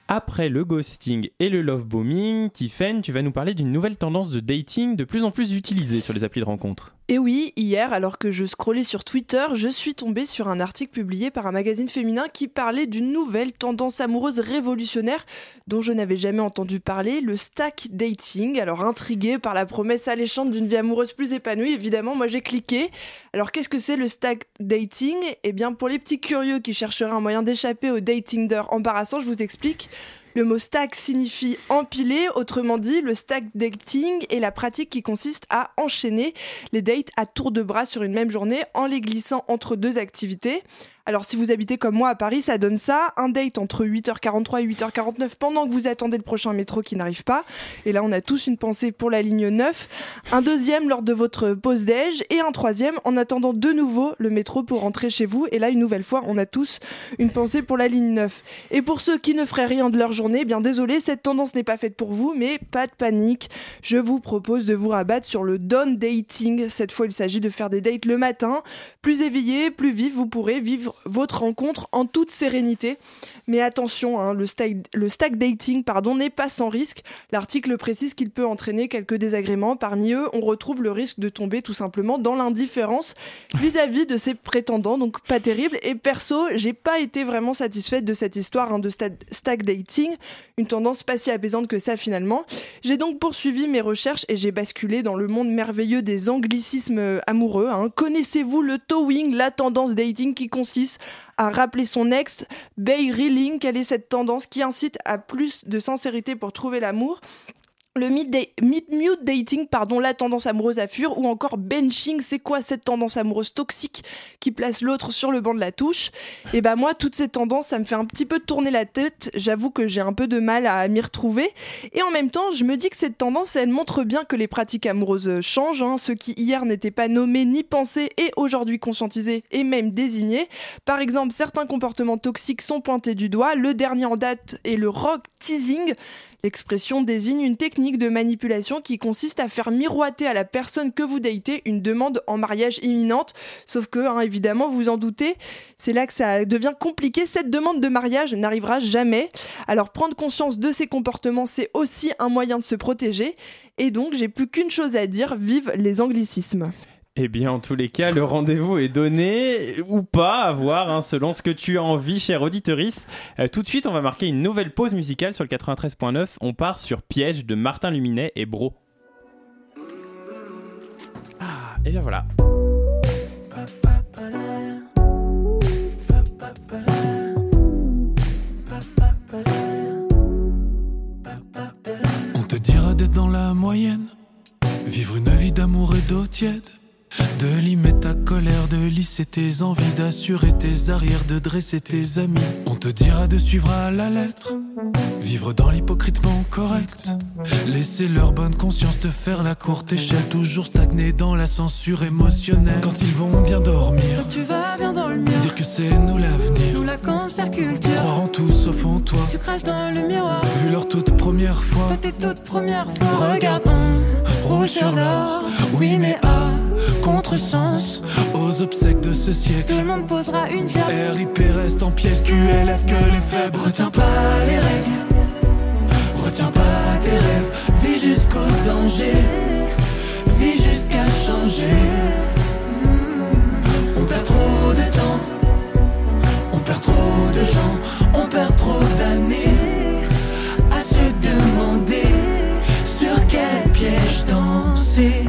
Après le ghosting et le love bombing, Tiffen, tu vas nous parler d'une nouvelle tendance de dating de plus en plus utilisée sur les applis de rencontre. Et oui, hier, alors que je scrollais sur Twitter, je suis tombée sur un article publié par un magazine féminin qui parlait d'une nouvelle tendance amoureuse révolutionnaire dont je n'avais jamais entendu parler, le stack dating. Alors intriguée par la promesse alléchante d'une vie amoureuse plus épanouie, évidemment, moi j'ai cliqué. Alors qu'est-ce que c'est le stack dating? Eh bien pour les petits curieux qui chercheraient un moyen d'échapper au dating d'heure embarrassant, je vous explique. Le mot stack signifie empiler, autrement dit, le stack dating est la pratique qui consiste à enchaîner les dates à tour de bras sur une même journée en les glissant entre deux activités. Alors si vous habitez comme moi à Paris, ça donne ça, un date entre 8h43 et 8h49 pendant que vous attendez le prochain métro qui n'arrive pas. Et là, on a tous une pensée pour la ligne 9, un deuxième lors de votre pause déj et un troisième en attendant de nouveau le métro pour rentrer chez vous. Et là, une nouvelle fois, on a tous une pensée pour la ligne 9. Et pour ceux qui ne feraient rien de leur journée, eh bien désolé, cette tendance n'est pas faite pour vous, mais pas de panique. Je vous propose de vous rabattre sur le down dating. Cette fois, il s'agit de faire des dates le matin, plus éveillé, plus vif, vous pourrez vivre votre rencontre en toute sérénité. Mais attention, hein, le, stack, dating n'est pas sans risque. L'article précise qu'il peut entraîner quelques désagréments. Parmi eux, on retrouve le risque de tomber tout simplement dans l'indifférence vis-à-vis de ses prétendants. Donc pas terrible. Et perso, j'ai pas été vraiment satisfaite de cette histoire hein, de stack dating. Une tendance pas si apaisante que ça finalement. J'ai donc poursuivi mes recherches et j'ai basculé dans le monde merveilleux des anglicismes euh, amoureux. Hein. Connaissez-vous le towing, la tendance dating qui consiste à rappeler son ex, Bay Reeling, quelle est cette tendance qui incite à plus de sincérité pour trouver l'amour? Le mute dating, pardon, la tendance amoureuse à fuir, ou encore benching, c'est quoi cette tendance amoureuse toxique qui place l'autre sur le banc de la touche? Et eh ben moi, toutes ces tendances, ça me fait un petit peu tourner la tête. J'avoue que j'ai un peu de mal à m'y retrouver. Et en même temps, je me dis que cette tendance, elle montre bien que les pratiques amoureuses changent. Hein. Ceux qui hier n'étaient pas nommés ni pensés et aujourd'hui conscientisés et même désignés. Par exemple, certains comportements toxiques sont pointés du doigt. Le dernier en date est le rock teasing. L'expression désigne une technique de manipulation qui consiste à faire miroiter à la personne que vous datez une demande en mariage imminente. Sauf que, hein, évidemment, vous en doutez, c'est là que ça devient compliqué. Cette demande de mariage n'arrivera jamais. Alors prendre conscience de ces comportements, c'est aussi un moyen de se protéger. Et donc, j'ai plus qu'une chose à dire, vive les anglicismes. Eh bien, en tous les cas, le rendez-vous est donné ou pas à voir, hein, selon ce que tu as envie, cher auditorice. Euh, tout de suite, on va marquer une nouvelle pause musicale sur le 93.9. On part sur Piège de Martin Luminet et Bro. Ah, et bien voilà. On te dira d'être dans la moyenne, vivre une vie d'amour et d'eau tiède. De limer ta colère, de lisser tes envies, d'assurer tes arrières, de dresser tes amis. On te dira de suivre à la lettre, vivre dans l'hypocritement correct. Laisser leur bonne conscience te faire la courte échelle, toujours stagner dans la censure émotionnelle. Quand ils vont bien dormir, Quand tu vas bien mur, dire que c'est nous l'avenir. nous la cancer culture. Croire en tout sauf en toi, Tu craches dans le miroir, vu leur toute première fois. toi tes toutes premières fois. Regarde, on roule sur l'or, oui mais à contresens, aux obsèques de ce Tout siècle. le monde posera une chair. RIP reste en pièces, QLF que les faibles. Retiens pas les règles, retiens pas tes rêves. Vis jusqu'au danger, vis jusqu'à changer. On perd trop de temps, on perd trop de gens, on perd trop d'années à se demander sur quel piège danser.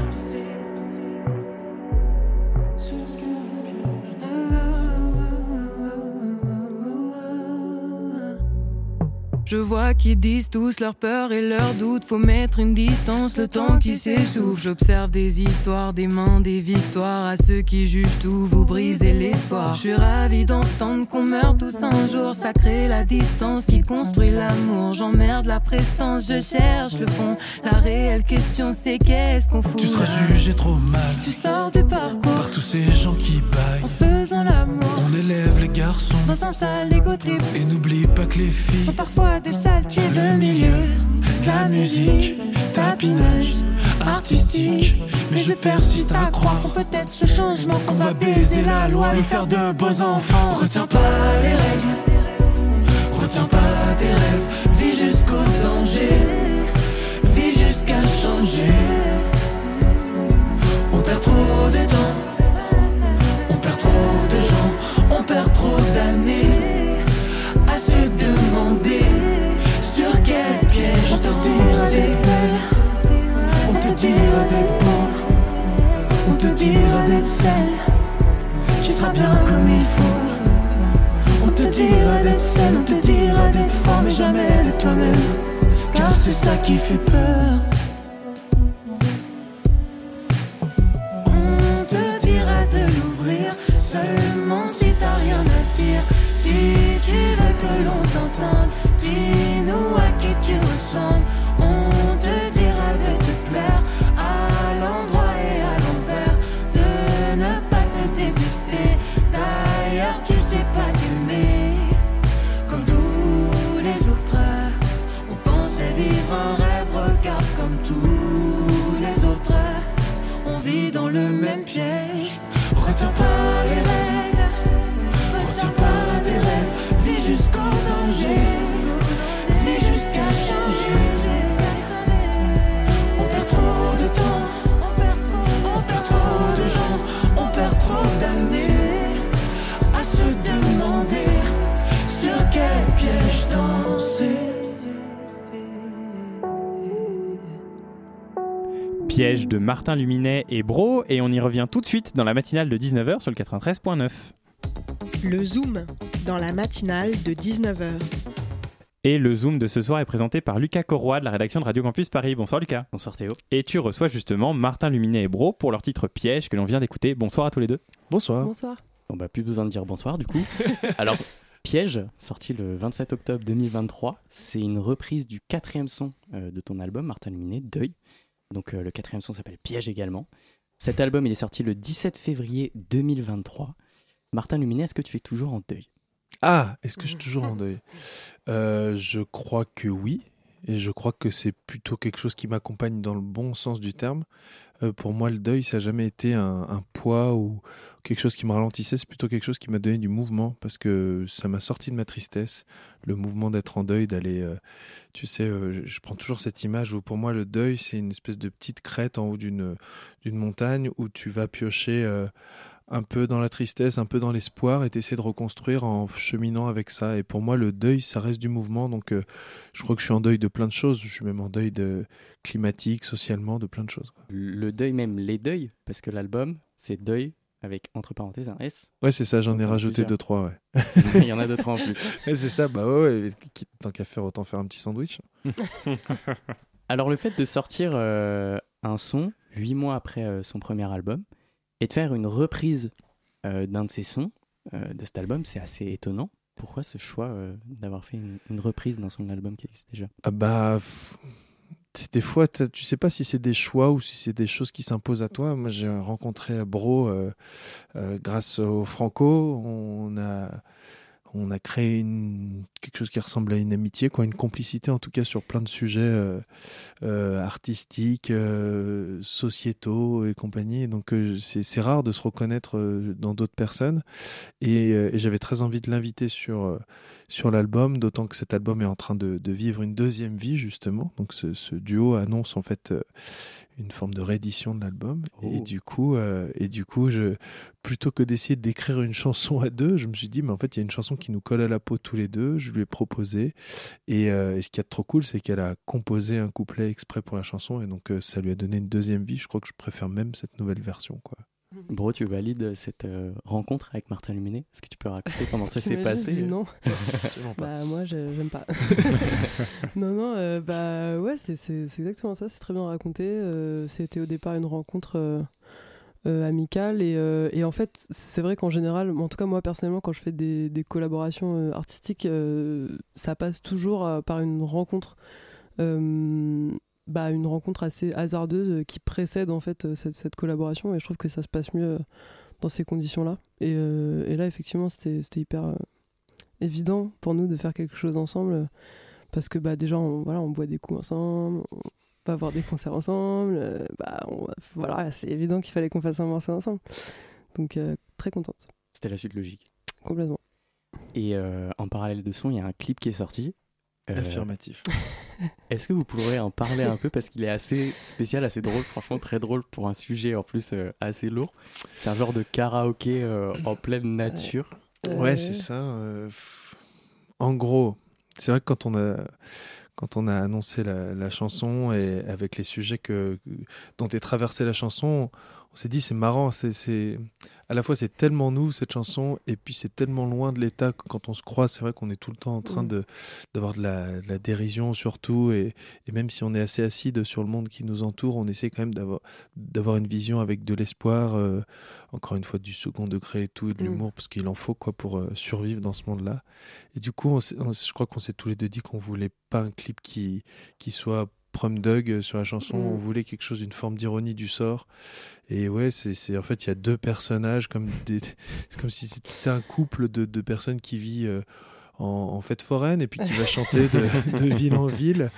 Je vois qu'ils disent tous leur peur et leurs doutes. Faut mettre une distance, le temps qui s'essouffle. J'observe des histoires, des mains, des victoires. À ceux qui jugent tout, vous brisez l'espoir. Je suis ravi d'entendre qu'on meurt tous un jour. Ça crée la distance qui construit l'amour. J'emmerde la prestance, je cherche le fond. La réelle question, c'est qu'est-ce qu'on fout? Tu seras jugé trop mal Tu sors du parcours par tous ces gens qui en baillent. faisant l'amour. On élève les garçons dans un sale égo trip. Et n'oublie pas que les filles sont parfois des saltiers. Le milieu de la musique, tapinage artistique. Mais je persiste à croire peut-être ce changement. Qu'on va baiser la loi et faire de beaux enfants. Retiens pas les règles, retiens pas tes rêves. Vis jusqu'au danger, vis jusqu'à changer. On perd trop de temps, on perd trop de gens. On perd trop d'années à se demander sur quel piège t'enduser. On te dira d'être bon, on te dira d'être celle qui sera bien comme il faut. On te dira d'être saine, on te dira d'être femme et jamais de toi-même, car c'est ça qui fait peur. Un rêve, regarde comme tous les autres. On vit dans le même piège. Retiens pas les règles, Piège de Martin Luminet et Bro, et on y revient tout de suite dans la matinale de 19h sur le 93.9. Le Zoom, dans la matinale de 19h. Et le Zoom de ce soir est présenté par Lucas Corroy de la rédaction de Radio Campus Paris. Bonsoir Lucas. Bonsoir Théo. Et tu reçois justement Martin Luminet et Bro pour leur titre Piège que l'on vient d'écouter. Bonsoir à tous les deux. Bonsoir. Bonsoir. Bon bah plus besoin de dire bonsoir du coup. Alors Piège, sorti le 27 octobre 2023, c'est une reprise du quatrième son euh, de ton album Martin Luminet, Deuil. Donc euh, le quatrième son s'appelle Piège également. Cet album il est sorti le 17 février 2023. Martin Luminet, est-ce que tu es toujours en deuil? Ah, est-ce que je suis toujours en deuil? Euh, Je crois que oui. Et je crois que c'est plutôt quelque chose qui m'accompagne dans le bon sens du terme. Euh, pour moi, le deuil, ça n'a jamais été un, un poids ou quelque chose qui me ralentissait. C'est plutôt quelque chose qui m'a donné du mouvement parce que ça m'a sorti de ma tristesse. Le mouvement d'être en deuil, d'aller. euh, tu sais, euh, je, prends toujours cette image où pour moi, le deuil, c'est une espèce de petite crête en haut d'une montagne où tu vas piocher. euh, un peu dans la tristesse, un peu dans l'espoir, et t'essaies de reconstruire en cheminant avec ça. Et pour moi, le deuil, ça reste du mouvement. Donc, je crois que je suis en deuil de plein de choses. Je suis même en deuil de climatique, socialement, de plein de choses. Le deuil même, les deuils, parce que l'album c'est Deuil avec entre parenthèses un S. Ouais, c'est ça. J'en ai rajouté deux trois. Ouais. Il y en a d'autres en plus. Ouais, c'est ça. Bah ouais. ouais. Tant qu'à faire, autant faire un petit sandwich. Alors le fait de sortir euh, un son huit mois après euh, son premier album et de faire une reprise euh, d'un de ses sons de cet album, c'est assez étonnant. Pourquoi ce choix d'avoir fait une, une reprise d'un son de l'album qui existe déjà? Ah bah. Des fois, tu sais pas si c'est des choix ou si c'est des choses qui s'imposent à toi. Moi, j'ai rencontré Bro euh, euh, grâce au Franco. On a, on a créé quelque chose qui ressemble à une amitié, quoi, une complicité en tout cas sur plein de sujets euh, artistiques, sociétaux et compagnie. Donc, c'est rare de se reconnaître dans d'autres personnes. Et j'avais très envie de l'inviter sur. Sur l'album, d'autant que cet album est en train de, de vivre une deuxième vie justement. Donc ce, ce duo annonce en fait euh, une forme de réédition de l'album. Et Oh. du coup, euh, et du coup, je plutôt que d'essayer d'écrire une chanson à deux, je me suis dit mais en fait il y a une chanson qui nous colle à la peau tous les deux. Je lui ai proposé et, euh, et ce qui est trop cool, c'est qu'elle a composé un couplet exprès pour la chanson et donc euh, ça lui a donné une deuxième vie. Je crois que je préfère même cette nouvelle version quoi. Bro, tu valides cette euh, rencontre avec Martin Luminet Est-ce que tu peux raconter comment ça s'est passé? Non. Pas. Bah moi je- j'aime pas. non non euh, bah ouais c'est exactement ça c'est très bien raconté. Euh, C'était au départ une rencontre amicale et, et en fait c'est vrai qu'en général en tout cas moi personnellement quand je fais des, des collaborations artistiques ça passe toujours par une rencontre. euh, bah, une rencontre assez hasardeuse euh, qui précède en fait euh, cette, cette collaboration et je trouve que ça se passe mieux euh, dans ces conditions là et, euh, et là effectivement c'était c'était hyper euh, évident pour nous de faire quelque chose ensemble parce que bah déjà on, voilà on boit des coups ensemble on va voir des concerts ensemble euh, bah on- voilà c'est évident qu'il fallait qu'on fasse un morceau ensemble donc euh, très contente C'était la suite logique. complètement Et euh, en parallèle de son, il y a un clip qui est sorti. Euh, Affirmatif. Est-ce que vous pourrez en parler un peu parce qu'il est assez spécial, assez drôle, franchement très drôle pour un sujet en plus euh, assez lourd. C'est un genre de karaoké euh, en pleine nature. Ouais, c'est ça. euh. En gros, c'est vrai que quand on a quand on a annoncé la, la chanson et avec les sujets que, dont est traversée la chanson, on s'est dit c'est marrant, c'est, à la fois c'est tellement nous cette chanson et puis c'est tellement loin de l'état que quand on se croise, c'est vrai qu'on est tout le temps en train Mm. de d'avoir de la, de la dérision surtout et, et même si on est assez acide sur le monde qui nous entoure, on essaie quand même d'avoir d'avoir une vision avec de l'espoir, euh, encore une fois du second degré et tout et de Mm. l'humour parce qu'il en faut quoi pour euh, survivre dans ce monde-là. Et du coup, on s'est- on- je crois qu'on s'est tous les deux dit qu'on voulait pas un clip qui qui soit prom dug sur la chanson. Mm. On voulait quelque chose, une forme d'ironie du sort. Et ouais, c'est en fait il y a deux personnages comme des, c'est comme si c'était un couple de, de personnes qui vit euh, en, en fête foraine et puis qui va chanter de, de ville en ville.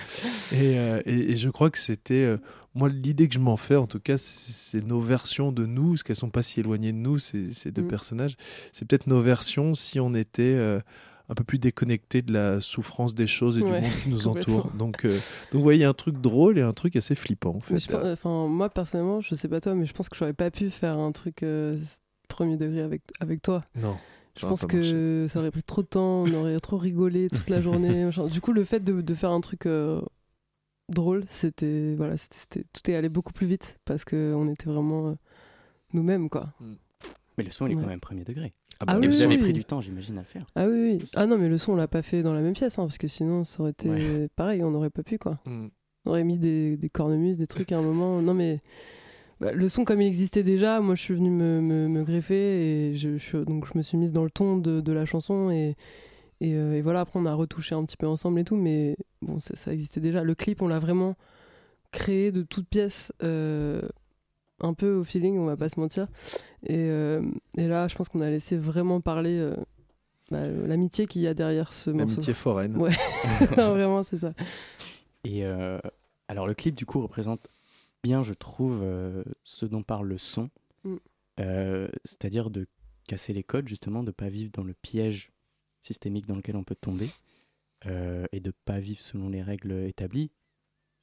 Et, euh, et, et je crois que c'était euh, moi l'idée que je m'en fais en tout cas, c'est nos versions de nous, parce qu'elles sont pas si éloignées de nous ces, ces deux Mm. personnages. C'est peut-être nos versions si on était euh, un peu plus déconnecté de la souffrance des choses et Ouais, du monde qui nous entoure. Donc, euh, donc ouais, il y a un truc drôle et un truc assez flippant. En fait. Enfin, moi, personnellement, je sais pas toi, mais je pense que j'aurais pas pu faire un truc euh, premier degré avec, avec toi. Non. Je pense que ça aurait pris trop de temps, on aurait trop rigolé toute la journée. Du coup, le fait de, de faire un truc euh, drôle, c'était. Voilà, c'était- tout est allé beaucoup plus vite parce qu'on était vraiment euh, nous-mêmes, quoi. Mais le son, il est Ouais. quand même premier degré. Ah bah Et oui, vous avez oui. pris du temps, j'imagine, à le faire. Ah oui, oui. Ah non, mais le son, on l'a pas fait dans la même pièce, hein, parce que sinon, ça aurait été Ouais. pareil, on n'aurait pas pu, quoi. Mm. On aurait mis des, des cornemuses, des trucs à un moment. Non, mais bah, le son, comme il existait déjà, moi, je suis venue me, me, me greffer et je, je- donc je me suis mise dans le ton de, de la chanson. Et, et, euh, et voilà, après, on a retouché un petit peu ensemble et tout, mais bon, ça, ça existait déjà. Le clip, on l'a vraiment créé de toutes pièces. euh, un peu au feeling, on va pas se mentir. Et, euh, et là, je pense qu'on a laissé vraiment parler euh, bah, l'amitié qu'il y a derrière ce morceau. L'amitié foraine. Ouais, Non, vraiment, c'est ça. Et euh, alors, le clip, du coup, représente bien, je trouve, euh, ce dont parle le son. Mm. Euh, C'est-à-dire de casser les codes, justement, de pas vivre dans le piège systémique dans lequel on peut tomber euh, et de pas vivre selon les règles établies.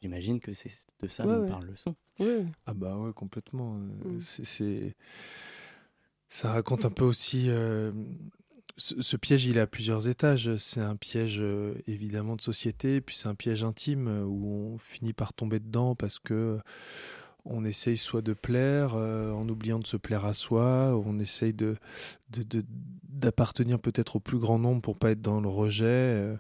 J'imagine que c'est de ça Ouais, dont ouais. parle le son. Ouais. Ah bah ouais, complètement. euh, Mm. c'est- ça raconte un peu aussi euh, ce, ce piège. Il est à plusieurs étages. C'est un piège euh, évidemment de société, puis c'est un piège intime où on finit par tomber dedans parce que on essaye soit de plaire euh, en oubliant de se plaire à soi, on essaye de d'appartenir peut-être au plus grand nombre pour pas être dans le rejet. euh.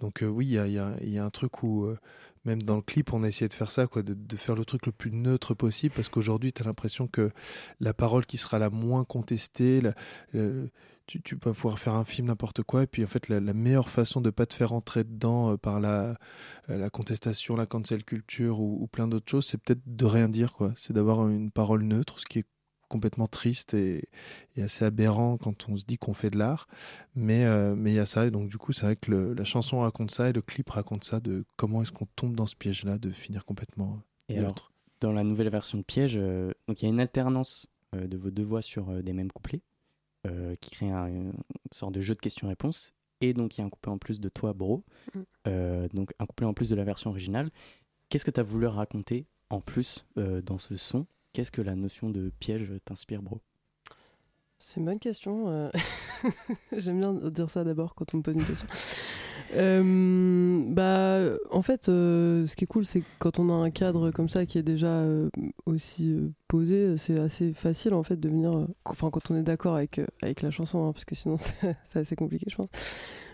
donc euh, oui, il y a, y a- y a un truc où euh, même dans le clip, on a essayé de faire ça, quoi, de, faire le truc le plus neutre possible, parce qu'aujourd'hui, tu as l'impression que la parole qui sera la moins contestée, tu, tu vas pouvoir faire un film n'importe quoi, et puis en fait, la, la meilleure façon de pas te faire entrer dedans euh, par la, euh, la contestation, la cancel culture ou, ou plein d'autres choses, c'est peut-être de rien dire, quoi. C'est d'avoir une parole neutre, ce qui est complètement triste et, et assez aberrant quand on se dit qu'on fait de l'art. Mais euh, mais il y a ça, et donc du coup, c'est vrai que le- la chanson raconte ça et le clip raconte ça de comment est-ce qu'on tombe dans ce piège-là de finir complètement Et neutre. alors, dans la nouvelle version de Piège, euh, donc il y a une alternance euh, de vos deux voix sur euh, des mêmes couplets euh, qui crée un- une sorte de jeu de questions-réponses. Et donc il y a un couplet en plus de toi, Bro. Mm. Euh, donc un couplet en plus de la version originale. Qu'est-ce que tu as voulu raconter en plus euh, dans ce son? Qu'est-ce que la notion de piège t'inspire, Bro? C'est une bonne question. euh. J'aime bien dire ça d'abord quand on me pose une question. Euh, bah, en fait, euh, ce qui est cool, c'est quand on a un cadre comme ça qui est déjà aussi posé, c'est assez facile en fait de venir. Enfin, quand on est d'accord avec, avec la chanson, hein, parce que sinon c'est assez compliqué, je pense.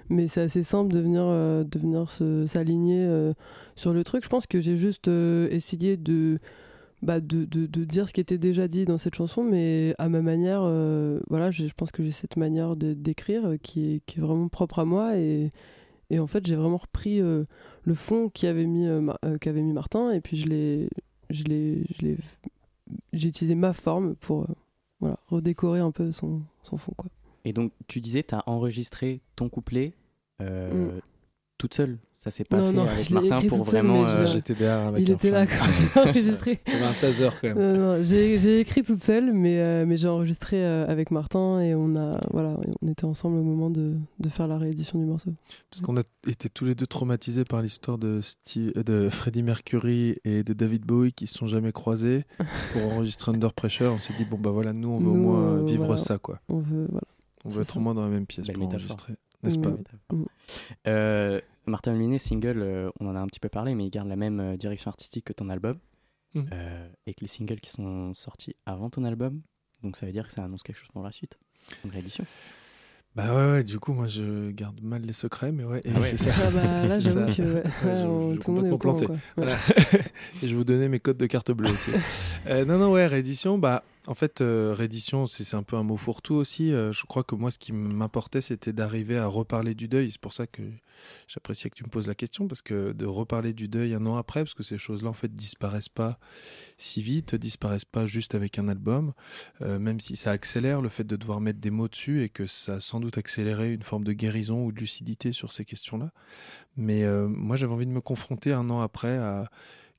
Mais c'est assez simple de venir, de venir s'aligner sur le truc. Je pense que j'ai juste essayé de bah, de, de, de dire ce qui était déjà dit dans cette chanson, mais à ma manière, euh, voilà, je pense que j'ai cette manière d'écrire euh, qui est, qui est vraiment propre à moi et, et en fait j'ai vraiment repris euh, le fond qu'avait mis, qu'avait mis Martin et puis je l'ai, je l'ai, je l'ai, j'ai utilisé ma forme pour voilà, redécorer un peu son, son fond quoi. Et donc tu disais, tu as enregistré ton couplet euh, toute seule? Ça s'est pas. Non, fait non, avec Martin écrit pour seule, vraiment. mais je euh, J'étais derrière avec Il un était là quand j'ai enregistré. Un taser quand même. Non, non, j'ai j'ai écrit toute seule, mais, euh, mais j'ai enregistré euh, avec Martin et on a voilà, on était ensemble au moment de, de faire la réédition du morceau. Parce qu'on a été tous les deux traumatisés par l'histoire de, Steve- euh, de Freddie Mercury et de David Bowie qui se sont jamais croisés pour enregistrer Under Pressure. On s'est dit, bon bah voilà, nous on veut au moins euh, vivre voilà. ça quoi. On veut voilà. On veut être ça. au moins dans la même pièce Belle pour métaphore. enregistrer. N'est-ce pas. Euh, Martin Luminet, single, euh, on en a un petit peu parlé, mais il garde la même euh, direction artistique que ton album. Mhm. Euh, et que les singles qui sont sortis avant ton album. Donc ça veut dire que ça annonce quelque chose pour la suite. Une réédition. Bah ouais, ouais, du coup, moi je garde mal les secrets, mais ouais, et Ah ouais. c'est ça. Ah bah là, j'avoue que ouais, Ouais, ouais, je- on- je tout le monde est complètement au courant. planté. quoi. Ouais. Voilà. et je vais vous donner mes codes de carte bleue aussi. Euh, non, non, ouais, réédition, bah, en fait, euh, c'est un peu un mot fourre-tout aussi. Euh, je crois que moi, ce qui m'importait, c'était d'arriver à reparler du deuil. C'est pour ça que j'appréciais que tu me poses la question, parce que de reparler du deuil un an après, parce que ces choses-là, en fait, disparaissent pas si vite, disparaissent pas juste avec un album, euh, même si ça accélère le fait de devoir mettre des mots dessus et que ça a sans doute accéléré une forme de guérison ou de lucidité sur ces questions-là. Mais euh, moi, j'avais envie de me confronter un an après à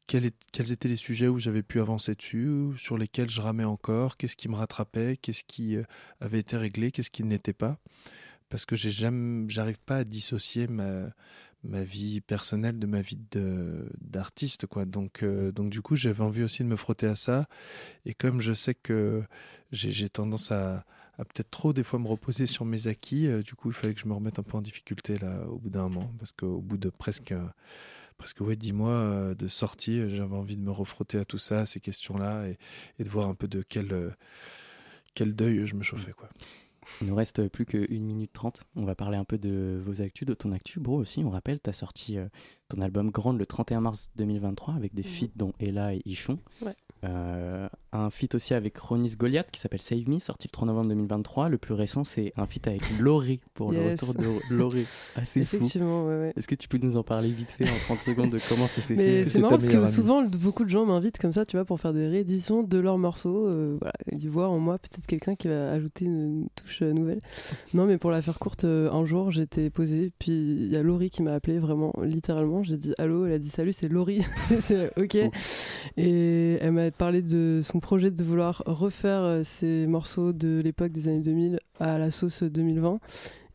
quels, étaient les sujets où j'avais pu avancer dessus, sur lesquels je ramais encore, qu'est-ce qui me rattrapait, qu'est-ce qui euh, avait été réglé, qu'est-ce qui ne l'était pas. Parce que j'arrive pas à dissocier ma, ma vie personnelle de ma vie d'artiste, quoi. Donc, euh, donc du coup, j'avais envie aussi de me frotter à ça. Et comme je sais que j'ai j'ai tendance à, à peut-être trop des fois me reposer sur mes acquis, euh, du coup, il fallait que je me remette un peu en difficulté là au bout d'un moment, parce qu'au bout de presque presque ouais dix mois euh, de sortie, euh, j'avais envie de me refrotter à tout ça, à ces questions-là, et, et de voir un peu de quel euh, quel deuil je me chauffais, quoi. Il nous reste plus que 1 minute 30. On va parler un peu de vos actus, de ton actu. Bro aussi, on rappelle, tu as sorti euh, ton album Grande le 31 mars 2023 avec des Mhm. feats dont Ella et Ichon. Ouais. Euh, un feat aussi avec Ronis Goliath qui s'appelle Save Me, sorti le 3 novembre 2023. Le plus récent, c'est un feat avec Laurie pour le retour de Laurie. Assez fou. Effectivement, ouais, ouais. Est-ce que tu peux nous en parler vite fait en 30 secondes de comment ça s'est fait? C'est marrant parce que souvent, beaucoup de gens m'invitent comme ça, tu vois, pour faire des rééditions de leurs morceaux. euh, voilà, ils voient en moi peut-être quelqu'un qui va ajouter une, une touche euh, nouvelle. Non, mais pour la faire courte, euh, un jour, j'étais posée, puis il y a Laurie qui m'a appelé vraiment, littéralement. J'ai dit allô, elle a dit salut, c'est Laurie. c'est ok. Et elle m'a parlé de son projet de vouloir refaire euh, ses morceaux de l'époque des années 2000 à la sauce 2020.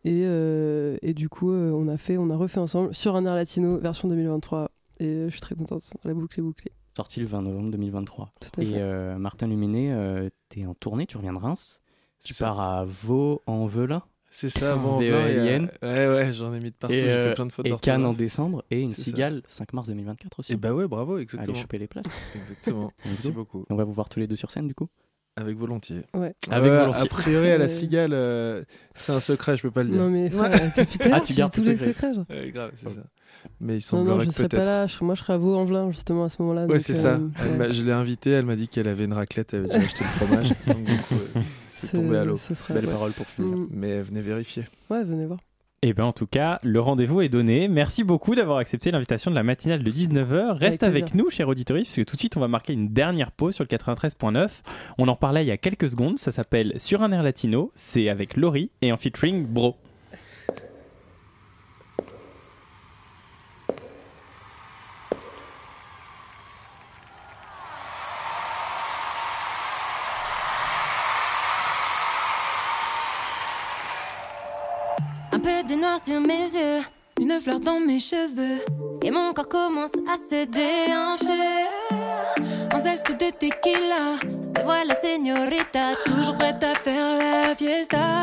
Et, euh, et du coup, euh, on a fait, on a refait ensemble sur un air latino version 2023. Et je suis très contente. La boucle est bouclée. Sorti le 20 novembre 2023. Tout à Et fait. euh, Martin Luminet, euh, t'es en tournée, tu reviens de Reims. Tu pars à Vaux-en-Velin. C'est ça, En avant il y a-. Ouais, ouais, j'en ai mis de partout, Et, j'ai euh, fait plein de fautes et. Cannes en décembre et une cigale 5 mars 2024 aussi. Et bah ouais, bravo, exactement. Allez choper les places. Exactement. Merci beaucoup. On va vous voir tous les deux sur scène du coup. Avec volontiers. Ouais. Avec Ouais, volontiers. A priori, à la Ouais. cigale, euh, c'est un secret, je peux pas le dire. Non mais frère, depuis à Ah, tu gardes tous les secrets. genre. Ouais, grave, c'est ça. Mais il Non, semblerait non, je que serais pas là. je- moi, je serais à Vaux-en-Velin justement à ce moment-là. Ouais, c'est euh, ça. ouais. M'a- je l'ai invitée, elle m'a dit qu'elle avait une raclette, elle avait déjà acheté le fromage. Donc, du coup, euh, c'est C'est- tombé à l'eau. ce serait- Belle ouais. parole pour finir. Mm. Mais venez vérifier. Ouais, venez voir. Et bien en tout cas, le rendez-vous est donné. Merci beaucoup d'avoir accepté l'invitation de la matinale de 19h. Reste avec, plaisir. nous, cher auditeurs, puisque tout de suite on va marquer une dernière pause sur le 93.9. On en parlait il y a quelques secondes, ça s'appelle Sur un air latino, c'est avec Laurie et en featuring Bro. Dans mes cheveux. Et mon corps commence à se déhancher. En zeste de tequila, me voilà, señorita, toujours prête à faire la fiesta.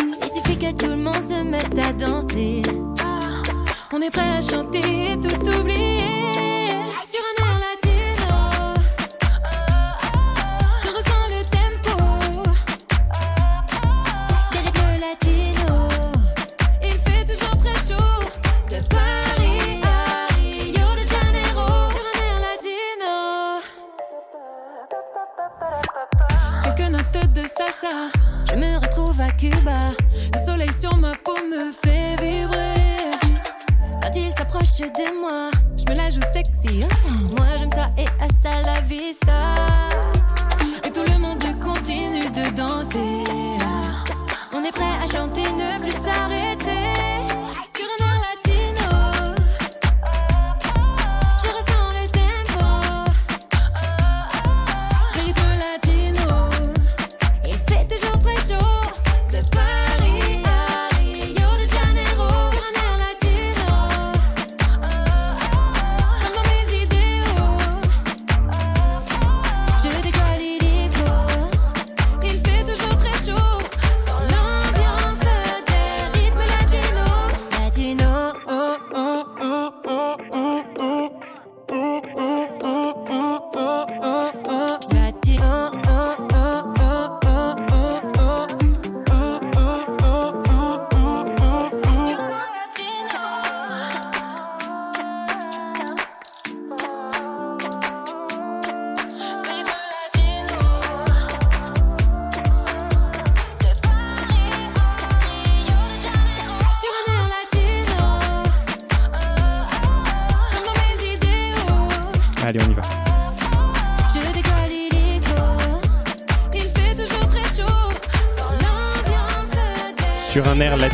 Il suffit que tout le monde se mette à danser. On est prêt à chanter et tout oublier.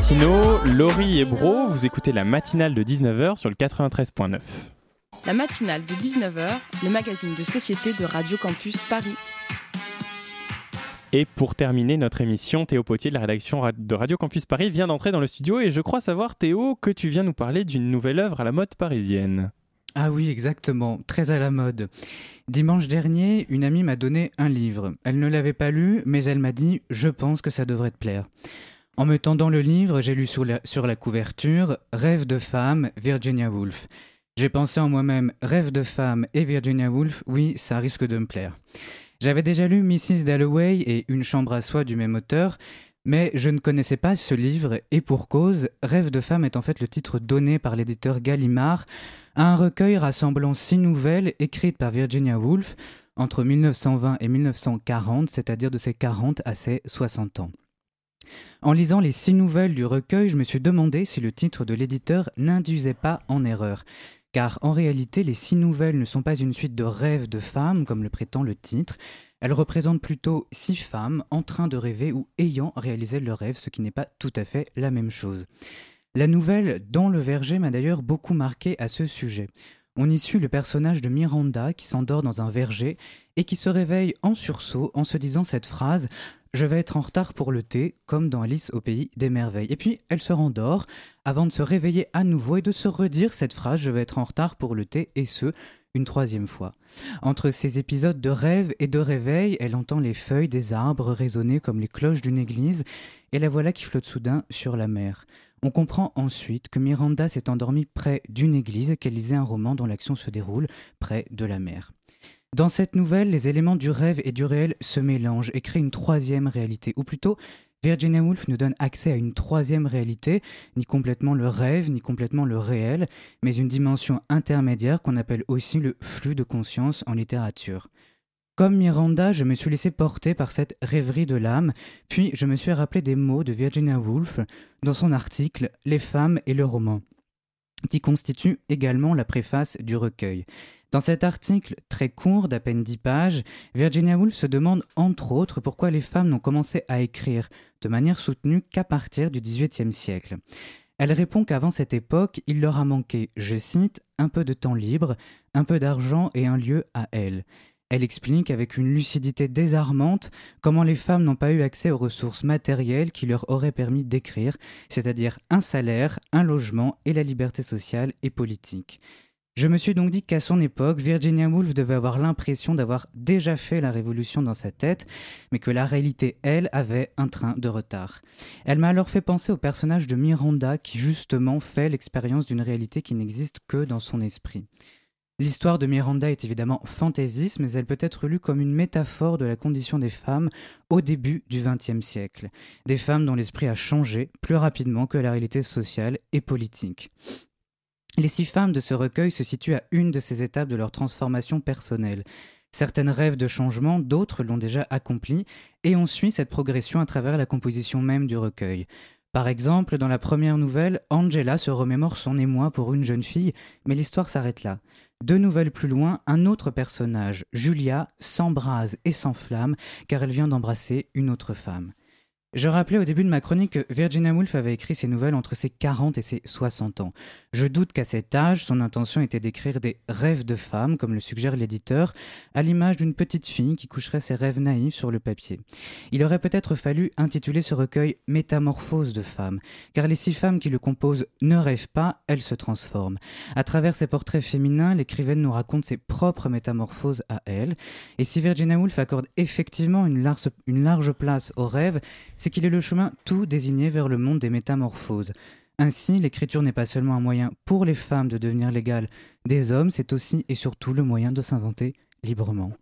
Latino, Laurie et Bro, vous écoutez la matinale de 19h sur le 93.9. La matinale de 19h, le magazine de société de Radio Campus Paris. Et pour terminer notre émission, Théo Potier de la rédaction de Radio Campus Paris vient d'entrer dans le studio et je crois savoir, Théo, que tu viens nous parler d'une nouvelle œuvre à la mode parisienne. Ah oui, exactement, très à la mode. Dimanche dernier, une amie m'a donné un livre. Elle ne l'avait pas lu, mais elle m'a dit Je pense que ça devrait te plaire. En me tendant le livre, j'ai lu sur la, couverture Rêve de femme, Virginia Woolf. J'ai pensé en moi-même Rêve de femme et Virginia Woolf, oui, ça risque de me plaire. J'avais déjà lu Mrs. Dalloway et Une chambre à soi du même auteur, mais je ne connaissais pas ce livre et pour cause, Rêve de femme est en fait le titre donné par l'éditeur Gallimard à un recueil rassemblant six nouvelles écrites par Virginia Woolf entre 1920 et 1940, c'est-à-dire de ses 40 à ses 60 ans. En lisant les six nouvelles du recueil, je me suis demandé si le titre de l'éditeur n'induisait pas en erreur. Car en réalité, les six nouvelles ne sont pas une suite de rêves de femmes, comme le prétend le titre. Elles représentent plutôt six femmes en train de rêver ou ayant réalisé leur rêve, ce qui n'est pas tout à fait la même chose. La nouvelle Dans le verger m'a d'ailleurs beaucoup marqué à ce sujet. On y suit le personnage de Miranda qui s'endort dans un verger et qui se réveille en sursaut en se disant cette phrase Je vais être en retard pour le thé, comme dans Alice au pays des merveilles. Et puis elle se rendort avant de se réveiller à nouveau et de se redire cette phrase Je vais être en retard pour le thé, et ce, une troisième fois. Entre ces épisodes de rêve et de réveil, elle entend les feuilles des arbres résonner comme les cloches d'une église, et la voilà qui flotte soudain sur la mer. On comprend ensuite que Miranda s'est endormie près d'une église et qu'elle lisait un roman dont l'action se déroule près de la mer. Dans cette nouvelle, les éléments du rêve et du réel se mélangent et créent une troisième réalité, ou plutôt Virginia Woolf nous donne accès à une troisième réalité, ni complètement le rêve, ni complètement le réel, mais une dimension intermédiaire qu'on appelle aussi le flux de conscience en littérature. Comme Miranda, je me suis laissé porter par cette rêverie de l'âme, puis je me suis rappelé des mots de Virginia Woolf dans son article Les femmes et le roman, qui constitue également la préface du recueil. Dans cet article très court, d'à peine dix pages, Virginia Woolf se demande entre autres pourquoi les femmes n'ont commencé à écrire de manière soutenue qu'à partir du XVIIIe siècle. Elle répond qu'avant cette époque, il leur a manqué, je cite, un peu de temps libre, un peu d'argent et un lieu à elles. Elle explique avec une lucidité désarmante comment les femmes n'ont pas eu accès aux ressources matérielles qui leur auraient permis d'écrire, c'est-à-dire un salaire, un logement et la liberté sociale et politique. Je me suis donc dit qu'à son époque, Virginia Woolf devait avoir l'impression d'avoir déjà fait la révolution dans sa tête, mais que la réalité, elle, avait un train de retard. Elle m'a alors fait penser au personnage de Miranda qui justement fait l'expérience d'une réalité qui n'existe que dans son esprit. L'histoire de Miranda est évidemment fantaisiste, mais elle peut être lue comme une métaphore de la condition des femmes au début du XXe siècle. Des femmes dont l'esprit a changé plus rapidement que la réalité sociale et politique. Les six femmes de ce recueil se situent à une de ces étapes de leur transformation personnelle. Certaines rêvent de changement, d'autres l'ont déjà accompli, et on suit cette progression à travers la composition même du recueil. Par exemple, dans la première nouvelle, Angela se remémore son émoi pour une jeune fille, mais l'histoire s'arrête là. Deux nouvelles plus loin, un autre personnage, Julia, s'embrase et s'enflamme car elle vient d'embrasser une autre femme. Je rappelais au début de ma chronique que Virginia Woolf avait écrit ses nouvelles entre ses 40 et ses 60 ans. Je doute qu'à cet âge, son intention était d'écrire des rêves de femme, comme le suggère l'éditeur, à l'image d'une petite fille qui coucherait ses rêves naïfs sur le papier. Il aurait peut-être fallu intituler ce recueil Métamorphose de femmes, car les six femmes qui le composent ne rêvent pas, elles se transforment. À travers ces portraits féminins, l'écrivaine nous raconte ses propres métamorphoses à elle, et si Virginia Woolf accorde effectivement une large place aux rêves, c'est qu'il est le chemin tout désigné vers le monde des métamorphoses. Ainsi, l'écriture n'est pas seulement un moyen pour les femmes de devenir l'égale des hommes, c'est aussi et surtout le moyen de s'inventer librement.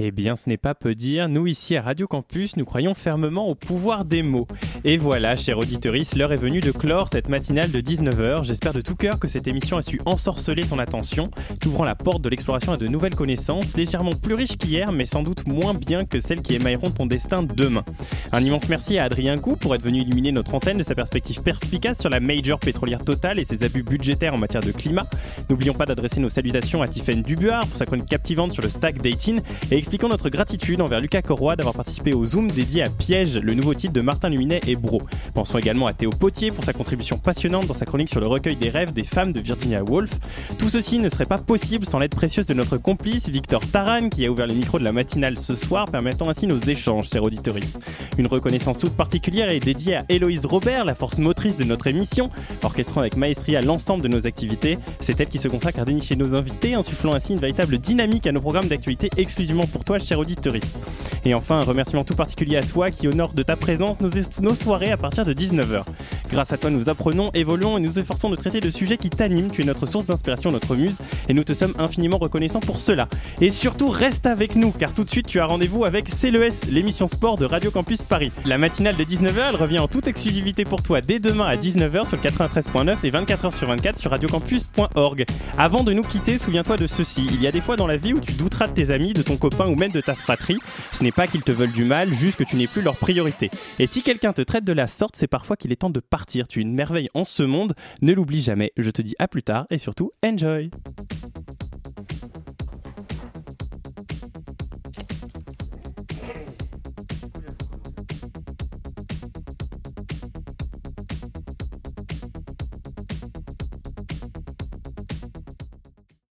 Eh bien, ce n'est pas peu dire. Nous, ici à Radio Campus, nous croyons fermement au pouvoir des mots. Et voilà, cher auditeuriste, l'heure est venue de clore cette matinale de 19h. J'espère de tout cœur que cette émission a su ensorceler ton attention, t'ouvrant la porte de l'exploration à de nouvelles connaissances, légèrement plus riches qu'hier, mais sans doute moins bien que celles qui émailleront ton destin demain. Un immense merci à Adrien Cou pour être venu illuminer notre antenne de sa perspective perspicace sur la major pétrolière totale et ses abus budgétaires en matière de climat. N'oublions pas d'adresser nos salutations à Tiffaine Dubuard pour sa chronique captivante sur le stack dating et expliquons notre gratitude envers Lucas Corroy d'avoir participé au Zoom dédié à Piège, le nouveau titre de Martin Luminet et Bro. Pensons également à Théo Potier pour sa contribution passionnante dans sa chronique sur le recueil des rêves des femmes de Virginia Woolf. Tout ceci ne serait pas possible sans l'aide précieuse de notre complice Victor Taran qui a ouvert les micros de la matinale ce soir, permettant ainsi nos échanges, chers auditeurs. Une reconnaissance toute particulière est dédiée à Héloïse Robert, la force motrice de notre émission, orchestrant avec maestria l'ensemble de nos activités. C'est elle qui se consacre à dénicher nos invités, insufflant ainsi une véritable dynamique à nos programmes d'actualité exclusivement pour toi, cher auditeuriste. Et enfin, un remerciement tout particulier à toi qui honore de ta présence nos, nos soirées à partir de 19h. Grâce à toi, nous apprenons, évoluons et nous efforçons de traiter de sujets qui t'animent. Tu es notre source d'inspiration, notre muse, et nous te sommes infiniment reconnaissants pour cela. Et surtout, reste avec nous, car tout de suite, tu as rendez-vous avec CLES, l'émission sport de Radio Campus Paris. La matinale de 19h, elle revient en toute exclusivité pour toi dès demain à 19h sur le 93.9 et 24h sur 24 sur radiocampus.org. Avant de nous quitter, souviens-toi de ceci. Il y a des fois dans la vie où tu douteras de tes amis, de ton copain ou même de ta fratrie. Ce n'est pas qu'ils te veulent du mal, juste que tu n'es plus leur priorité. Et si quelqu'un te traite de la sorte, c'est parfois qu'il est temps de partir. Tu es une merveille en ce monde. Ne l'oublie jamais. Je te dis à plus tard et surtout, enjoy!